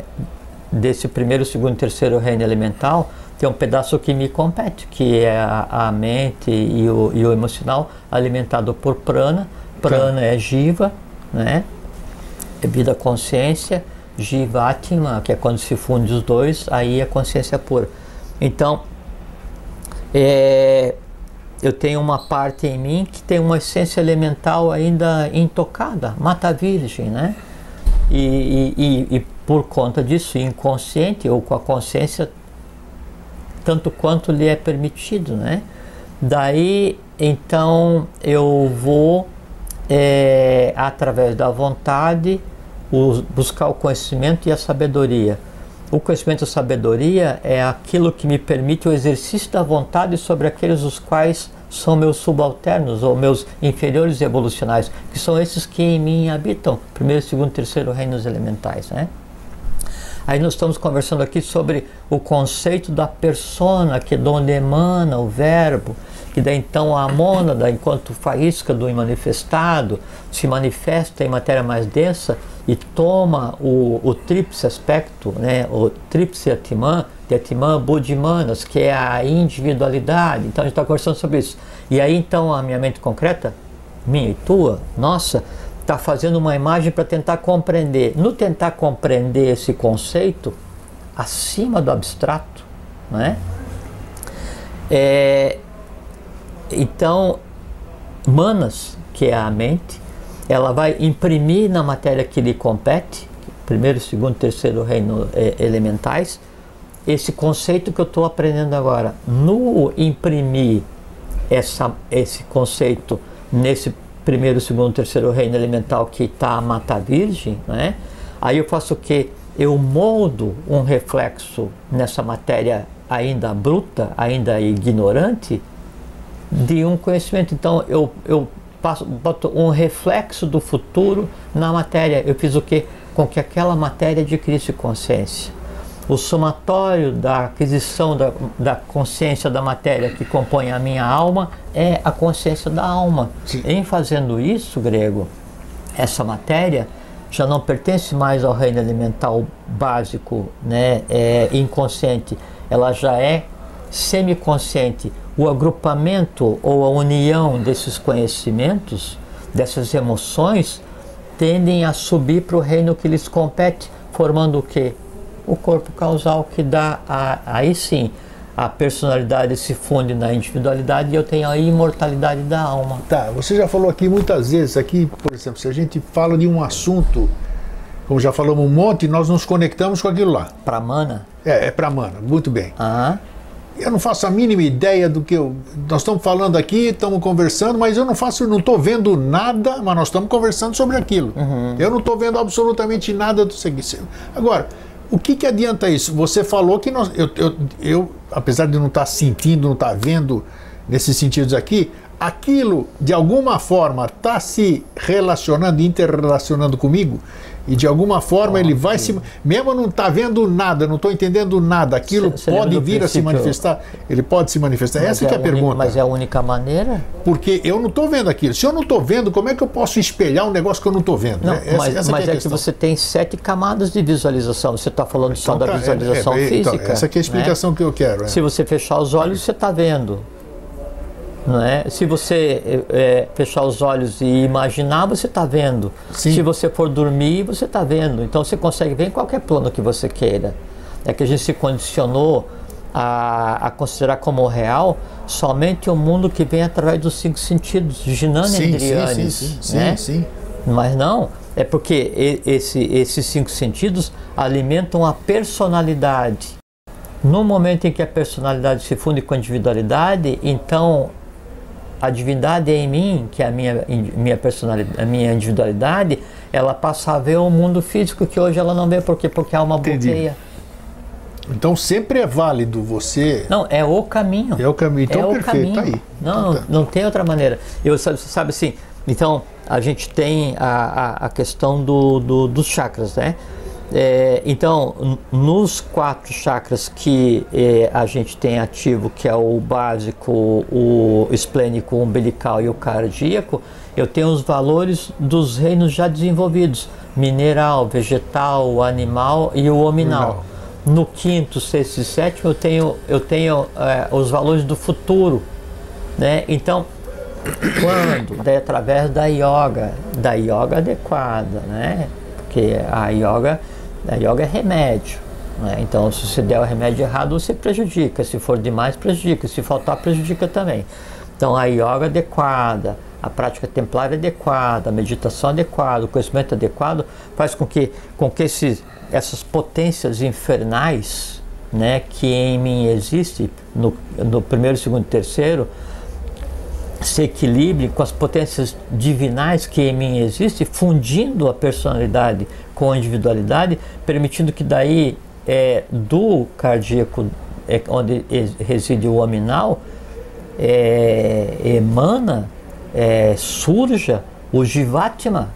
desse primeiro, segundo, terceiro reino elemental tem um pedaço que me compete, que é a, a mente e o, e o, emocional alimentado por prana. Prana é jiva, né? É vida consciência, jiva atma, que é quando se funde os dois, aí é consciência pura. Então, é, eu tenho uma parte em mim que tem uma essência elemental ainda intocada, mata virgem, né? E, e, e, e por conta disso, inconsciente ou com a consciência tanto quanto lhe é permitido, né? Daí, então, eu vou, é, através da vontade, buscar o conhecimento e a sabedoria. O conhecimento e a sabedoria é aquilo que me permite o exercício da vontade sobre aqueles os quais são meus subalternos ou meus inferiores evolucionais, que são esses que em mim habitam, primeiro, segundo, terceiro reinos elementais, né? Aí nós estamos conversando aqui sobre o conceito da persona, que é de onde emana o verbo, que daí então a mônada, enquanto faísca do imanifestado, se manifesta em matéria mais densa e toma o, o tríplice aspecto, né, o tríplice atimã, de atimã budimanas, que é a individualidade. Então a gente está conversando sobre isso. E aí então a minha mente concreta, minha e tua, nossa, está fazendo uma imagem para tentar compreender. No tentar compreender esse conceito, acima do abstrato, né? É, então, Manas, que é a mente, ela vai imprimir na matéria que lhe compete, primeiro, segundo, terceiro reino é, elementais, esse conceito que eu estou aprendendo agora. No imprimir essa, esse conceito nesse primeiro, segundo, terceiro reino elemental que está a mata virgem, né? Aí eu faço o que? Eu moldo um reflexo nessa matéria ainda bruta, ainda ignorante, de um conhecimento. Então eu, eu passo, boto um reflexo do futuro na matéria. Eu fiz o que? Com que aquela matéria adquirisse consciência o somatório da aquisição da, da, consciência da matéria que compõe a minha alma é a consciência da alma. Sim. Em fazendo isso, grego, essa matéria já não pertence mais ao reino elemental básico, né, é inconsciente, ela já é semiconsciente. O agrupamento ou a união desses conhecimentos, dessas emoções, tendem a subir para o reino que lhes compete, formando o que? O corpo causal que dá a, aí sim a personalidade se funde na individualidade e eu tenho a imortalidade da alma. Tá, você já falou aqui muitas vezes aqui, por exemplo, se a gente fala de um assunto, como já falamos um monte, nós nos conectamos com aquilo lá. Pramana? É, é Pramana, muito bem. Aham. Eu não faço a mínima ideia do que eu, nós estamos falando aqui, estamos conversando, mas eu não faço, não estou vendo nada, mas nós estamos conversando sobre aquilo. Uhum. Eu não estou vendo absolutamente nada do seguinte. Agora, o que, que adianta isso? Você falou que nós, eu, eu, eu, apesar de não estar tá sentindo, não estar tá vendo nesses sentidos aqui, aquilo de alguma forma está se relacionando, interrelacionando comigo e de alguma forma ele vai se. Mesmo não está vendo nada, não estou entendendo nada, aquilo pode vir a se manifestar, ele pode se manifestar. Essa é, é a, pergunta. Mas é a única maneira? Porque eu não estou vendo aquilo. Se eu não estou vendo, como é que eu posso espelhar um negócio que eu não estou vendo? Não, essa, mas essa mas é, é que você tem sete camadas de visualização. Você está falando então, só da tá, visualização é, é, física. Então, essa é a explicação né? que eu quero. Se você fechar os olhos, você está vendo. É? Se você é, fechar os olhos e imaginar, você está vendo. Sim. Se você for dormir, você está vendo. Então você consegue ver em qualquer plano que você queira. É que a gente se condicionou a, a considerar como real somente o mundo que vem através dos cinco sentidos, Ginana sim, sim, sim, né? sim, sim. Mas não, é porque esse, esses cinco sentidos alimentam a personalidade. No momento em que a personalidade se funde com a individualidade, então a divindade é em mim, que é a minha, minha personalidade, a minha individualidade, ela passa a ver o mundo físico que hoje ela não vê. Por quê? Porque há uma bloqueia. Então sempre é válido você. Não, é o caminho. É o caminho. Então é perfeito, tá aí. Não, tá. não, não tem outra maneira. Eu sabe, sabe assim, então a gente tem a, a, a questão do, do, dos chakras, né? É, então, nos quatro chakras que é, a gente tem ativo, que é o básico, o esplênico, o umbilical e o cardíaco, eu tenho os valores dos reinos já desenvolvidos: mineral, vegetal, animal e o hominal. No quinto, sexto e sétimo, eu tenho, eu tenho é, os valores do futuro. Né? Então, quando? [coughs] Daí, através da yoga, da yoga adequada, né? Porque a yoga a yoga é remédio. Né? Então, se você der o remédio errado, você prejudica. Se for demais, prejudica. Se faltar, prejudica também. Então, a yoga adequada, a prática templária adequada, a meditação adequada, o conhecimento adequado faz com que, com que esses, essas potências infernais né, que em mim existe no, no primeiro, segundo e terceiro se equilibre com as potências divinais que em mim existem, fundindo a personalidade com a individualidade, permitindo que daí é, do cardíaco, é, onde reside o hominal, é, emana, é, surja o Jivatma,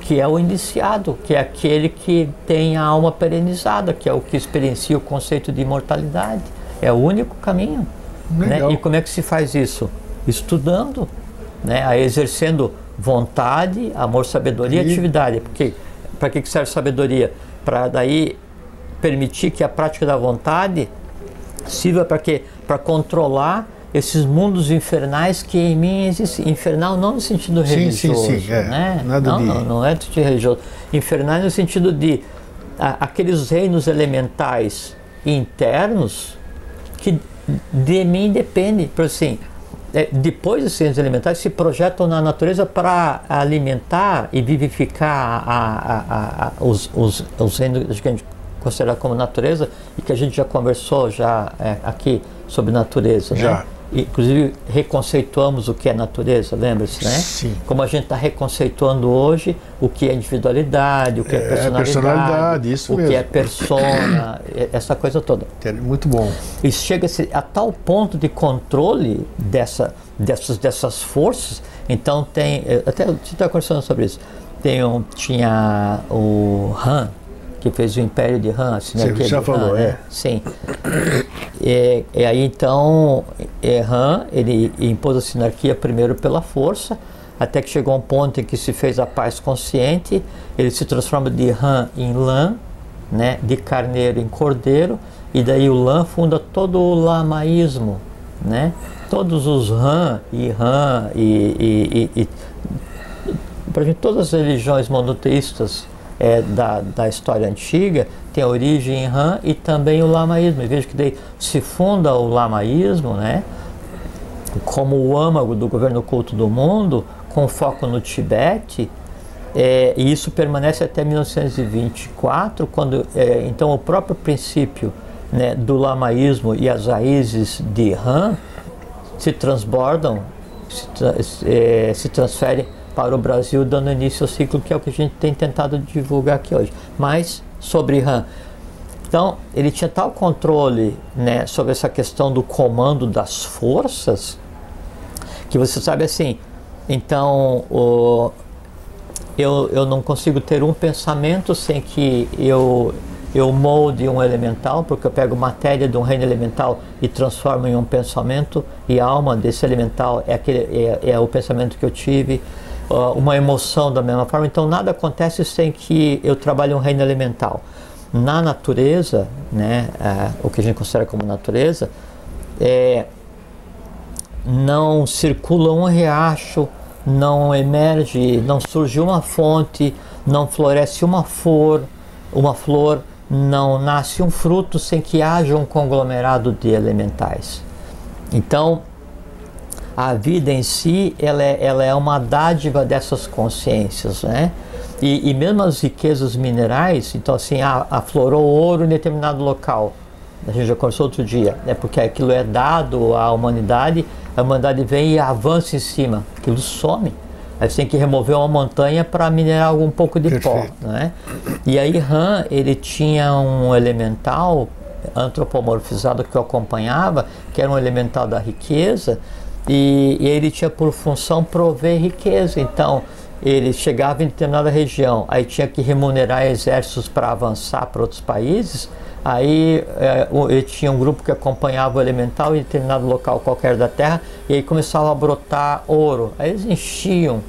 que é o iniciado, que é aquele que tem a alma perenizada, que é o que experiencia o conceito de imortalidade. É o único caminho. Né? E como é que se faz isso? estudando, né, exercendo vontade, amor, sabedoria e atividade. Porque para que serve sabedoria? Para daí permitir que a prática da vontade sirva para quê? Para controlar esses mundos infernais que em mim existem. Infernal não no sentido religioso, sim, sim, sim, é. né? Nada não, de... não, não é no sentido religioso. Infernal no sentido de a, aqueles reinos elementais internos que de mim dependem. Por assim, é, depois dos ciências alimentares, se projetam na natureza para alimentar e vivificar a, a, a, os, os, os reinos que a gente considera como natureza e que a gente já conversou já é, aqui sobre natureza. Né? Já. Né? Inclusive reconceituamos o que é natureza, lembra-se, né? Sim. Como a gente está reconceituando hoje o que é individualidade, o que é, é personalidade, personalidade isso o mesmo. que é persona, [coughs] essa coisa toda. Muito bom. E chega-se a tal ponto de controle dessa, dessas, dessas forças, então tem, até a gente está conversando sobre isso, tem um, tinha o Han, que fez o Império de Han, assim, Você já falou, Han, é. Né? Sim. E, e, aí então, é, Han, ele impôs a sinarquia primeiro pela força, até que chegou um ponto em que se fez a paz consciente, ele se transforma de Han em lã, né, de carneiro em cordeiro, e daí o lã funda todo o lamaísmo, né? Todos os Han e Han e, e, e, e todas as religiões monoteístas é, da, da história antiga tem origem em Han e também o lamaísmo. E veja que daí se funda o lamaísmo, né, como o âmago do governo oculto do mundo, com foco no Tibete, é, e isso permanece até 1924, quando é, então o próprio princípio né, do lamaísmo e as raízes de Han se transbordam, se, é, se transferem para o Brasil, dando início ao ciclo que é o que a gente tem tentado divulgar aqui hoje. Mas sobre RAM. Então, ele tinha tal controle né, sobre essa questão do comando das forças que você sabe assim. Então, o, eu, eu não consigo ter um pensamento sem que eu, eu molde um elemental, porque eu pego matéria de um reino elemental e transformo em um pensamento, e a alma desse elemental é, aquele, é, é o pensamento que eu tive uma emoção da mesma forma. Então nada acontece sem que eu trabalhe um reino elemental. Na natureza, né, é, o que a gente considera como natureza, é, não circula um riacho, não emerge, não surge uma fonte, não floresce uma flor, uma flor, não nasce um fruto sem que haja um conglomerado de elementais. Então, a vida em si ela é, ela é uma dádiva dessas consciências, né? E, e mesmo as riquezas minerais, então assim, ah, aflorou ouro em determinado local, a gente já conversou outro dia, né? porque aquilo é dado à humanidade, a humanidade vem e avança em cima, aquilo some. Aí você tem que remover uma montanha para minerar algum pouco de Perfeito. pó, né? E aí Han, ele tinha um elemental antropomorfizado que eu acompanhava, que era um elemental da riqueza, e, e ele tinha por função prover riqueza. Então, ele chegava em determinada região, aí tinha que remunerar exércitos para avançar para outros países, aí é, ele tinha um grupo que acompanhava o elemental em determinado local qualquer da terra, e aí começava a brotar ouro. Aí eles enchiam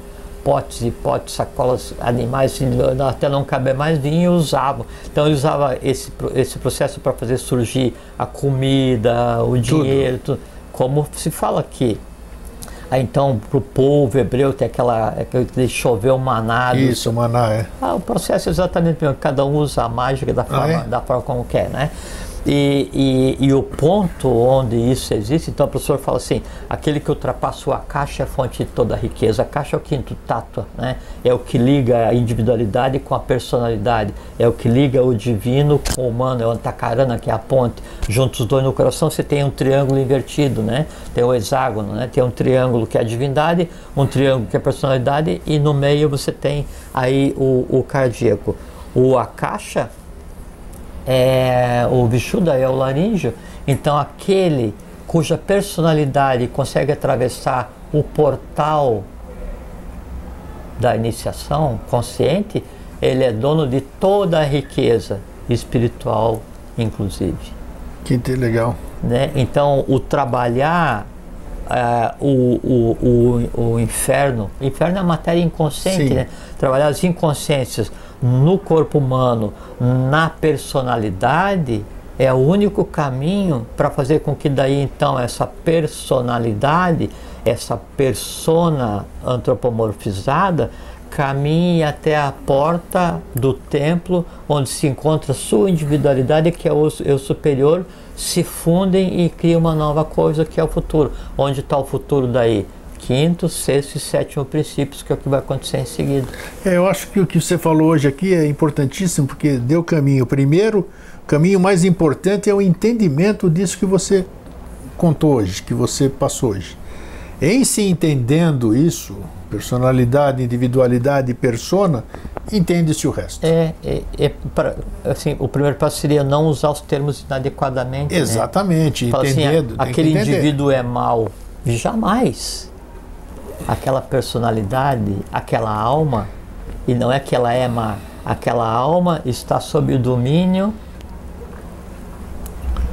potes e potes, sacolas, animais, até não caber mais, vinham e usavam. Então ele usava esse, esse processo para fazer surgir a comida, o dinheiro, tudo. como se fala aqui. Aí então, para o povo hebreu, tem aquela. aquele choveu maná. Isso, maná, é. Ah, o processo é exatamente o mesmo. Cada um usa a mágica da forma, ah, é? da forma como quer, né? E, e, e, o ponto onde isso existe, então o professor fala assim: aquele que ultrapassa a caixa é a fonte de toda a riqueza. A caixa é o quinto tato, né? é o que liga a individualidade com a personalidade, é o que liga o divino com o humano, é o antacarana, que é a ponte. Juntos os dois no coração você tem um triângulo invertido, né? tem o hexágono, né? tem um triângulo que é a divindade, um triângulo que é a personalidade, e no meio você tem aí o, o cardíaco. O caixa é, o Vishuddha é o laríngeo, então aquele cuja personalidade consegue atravessar o portal da iniciação consciente, ele é dono de toda a riqueza espiritual, inclusive. Que legal. Né? Então, o trabalhar uh, o, o, o, o inferno, inferno é a matéria inconsciente, né? trabalhar as inconsciências no corpo humano, na personalidade, é o único caminho para fazer com que daí então essa personalidade, essa persona antropomorfizada, caminhe até a porta do templo onde se encontra sua individualidade, que é o eu superior, se fundem e criam uma nova coisa que é o futuro. Onde está o futuro daí? Quinto, sexto e sétimo princípios, que é o que vai acontecer em seguida. É, eu acho que o que você falou hoje aqui é importantíssimo, porque deu caminho. Primeiro, o caminho mais importante é o entendimento disso que você contou hoje, que você passou hoje. Em se entendendo isso, personalidade, individualidade, persona, entende-se o resto. É, é, é pra, assim, o primeiro passo seria não usar os termos inadequadamente. Né? Exatamente, né? entendendo. Assim, aquele indivíduo é mau. Jamais aquela personalidade, aquela alma, e não é que ela é má, aquela alma está sob o domínio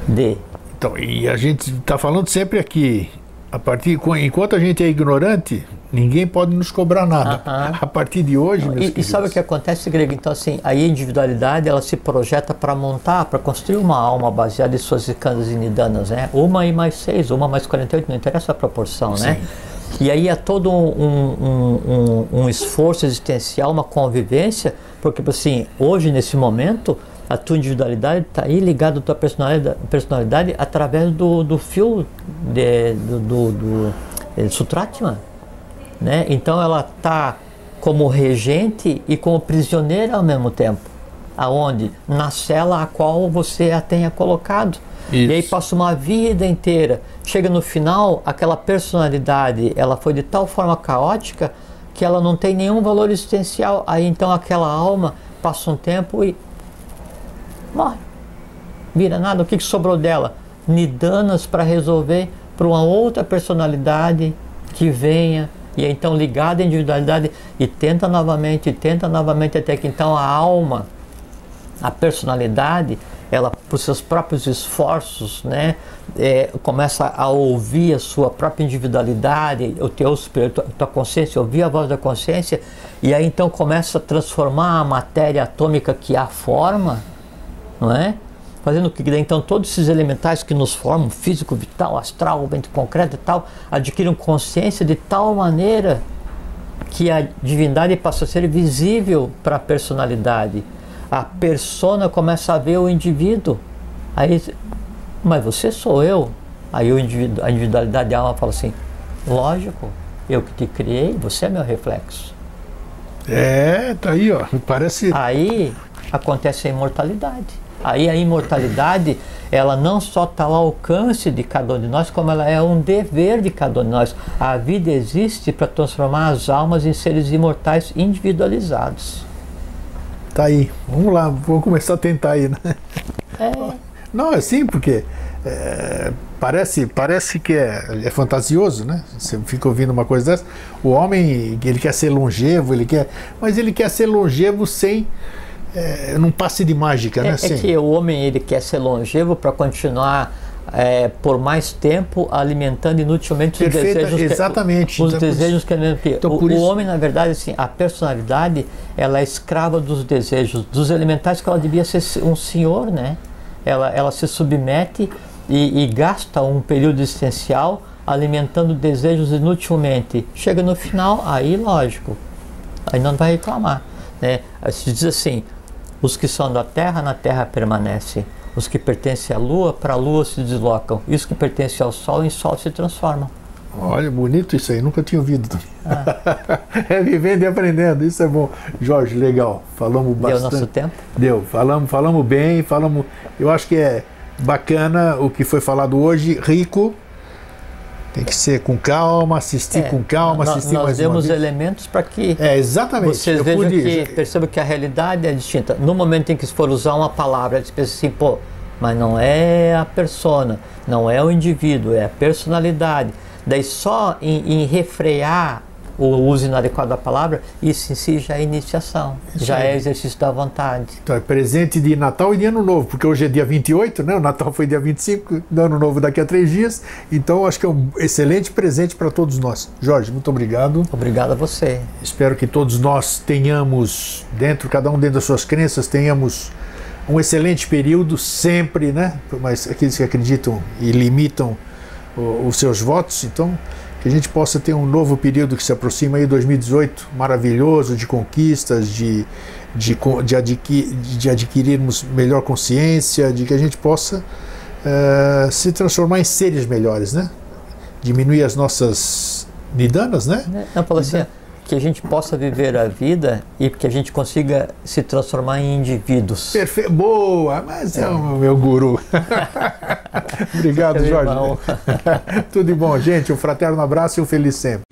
de. Então, e a gente está falando sempre aqui, a partir enquanto a gente é ignorante, ninguém pode nos cobrar nada. Uh -huh. A partir de hoje, e, e, sabe o que acontece, Grego? Então, assim, a individualidade ela se projeta para montar, para construir uma alma baseada em suas e nidanas, né? Uma e mais seis, uma mais 48, não interessa a proporção, né? Sim. né? E aí é todo um, um, um, um esforço existencial, uma convivência, porque assim, hoje, nesse momento, a tua individualidade está aí ligada à tua personalidade, personalidade através do, do fio de, do, do, do, do Sutratma. Né? Então ela está como regente e como prisioneira ao mesmo tempo. Aonde? Na cela a qual você a tenha colocado. Isso. E aí passa uma vida inteira. Chega no final, aquela personalidade, ela foi de tal forma caótica que ela não tem nenhum valor existencial. Aí então aquela alma passa um tempo e morre. Vira nada. O que, que sobrou dela? Nidanas para resolver para uma outra personalidade que venha e é então ligada à individualidade e tenta novamente, e tenta novamente até que então a alma, a personalidade ela por seus próprios esforços, né, é, começa a ouvir a sua própria individualidade, o teu espírito, a tua consciência, ouvir a voz da consciência, e aí então começa a transformar a matéria atômica que há forma, não é? Fazendo que então todos esses elementais que nos formam, físico, vital, astral, vento concreto e tal, adquiram consciência de tal maneira que a divindade passa a ser visível para a personalidade a persona começa a ver o indivíduo. Aí, mas você sou eu. Aí o indivíduo, a individualidade da alma fala assim: lógico, eu que te criei, você é meu reflexo. É, tá aí, ó. [laughs] Parece. Aí acontece a imortalidade. Aí a imortalidade, ela não só está ao alcance de cada um de nós, como ela é um dever de cada um de nós. A vida existe para transformar as almas em seres imortais individualizados. Tá aí. Vamos lá, vamos começar a tentar aí, né? É. [laughs] Não, é sim, porque é, parece, parece que é, é, fantasioso, né? Você fica ouvindo uma coisa dessa. O homem, ele quer ser longevo, ele quer, mas ele quer ser longevo sem é, num passe de mágica, é, né? É que o homem ele quer ser longevo para continuar é, por mais tempo alimentando inutilmente Perfeita, os desejos exatamente que, os então, desejos que então, o, o homem na verdade assim a personalidade ela é escrava dos desejos dos elementais que ela devia ser um senhor né ela ela se submete e, e gasta um período existencial alimentando desejos inutilmente. Chega no final, aí lógico, aí não vai reclamar. Né? Se diz assim, os que são da terra, na terra permanecem. Os que pertencem à lua, para a lua se deslocam. E os que pertencem ao sol, em sol se transformam. Olha, bonito isso aí, nunca tinha ouvido. Ah. [laughs] é vivendo e aprendendo, isso é bom. Jorge, legal, falamos bastante. Deu nosso tempo? Deu, falamos, falamos bem, falamos. Eu acho que é bacana o que foi falado hoje, rico. Tem que ser com calma, assistir é, com calma, assistir nós, mais nós demos elementos para que é, exatamente. vocês vejam que percebam que a realidade é distinta. No momento em que se for usar uma palavra, eles pensam assim, pô, mas não é a persona, não é o indivíduo, é a personalidade. Daí só em, em refrear o uso inadequado da palavra, isso em si já é iniciação, isso já é é exercício da vontade. Então é presente de Natal e de Ano Novo, porque hoje é dia 28, né? o Natal foi dia 25, o Ano Novo daqui a três dias, então acho que é um excelente presente para todos nós. Jorge, muito obrigado. Obrigado a você. Espero que todos nós tenhamos, dentro, cada um dentro das suas crenças, tenhamos um excelente período sempre, né? Mas aqueles que acreditam e limitam os seus votos, então que a gente possa ter um novo período que se aproxima aí, 2018, maravilhoso, de conquistas, de, de, de, adquir, de adquirirmos melhor consciência, de que a gente possa uh, se transformar em seres melhores, né? Diminuir as nossas nidanas, né? Não, Paulo, assim, que a gente possa viver a vida e que a gente consiga se transformar em indivíduos. Perfeito, boa, mas é, é o meu guru. [laughs] Obrigado, Jorge. [laughs] Tudo de bom, gente. Um fraterno abraço e um feliz sempre.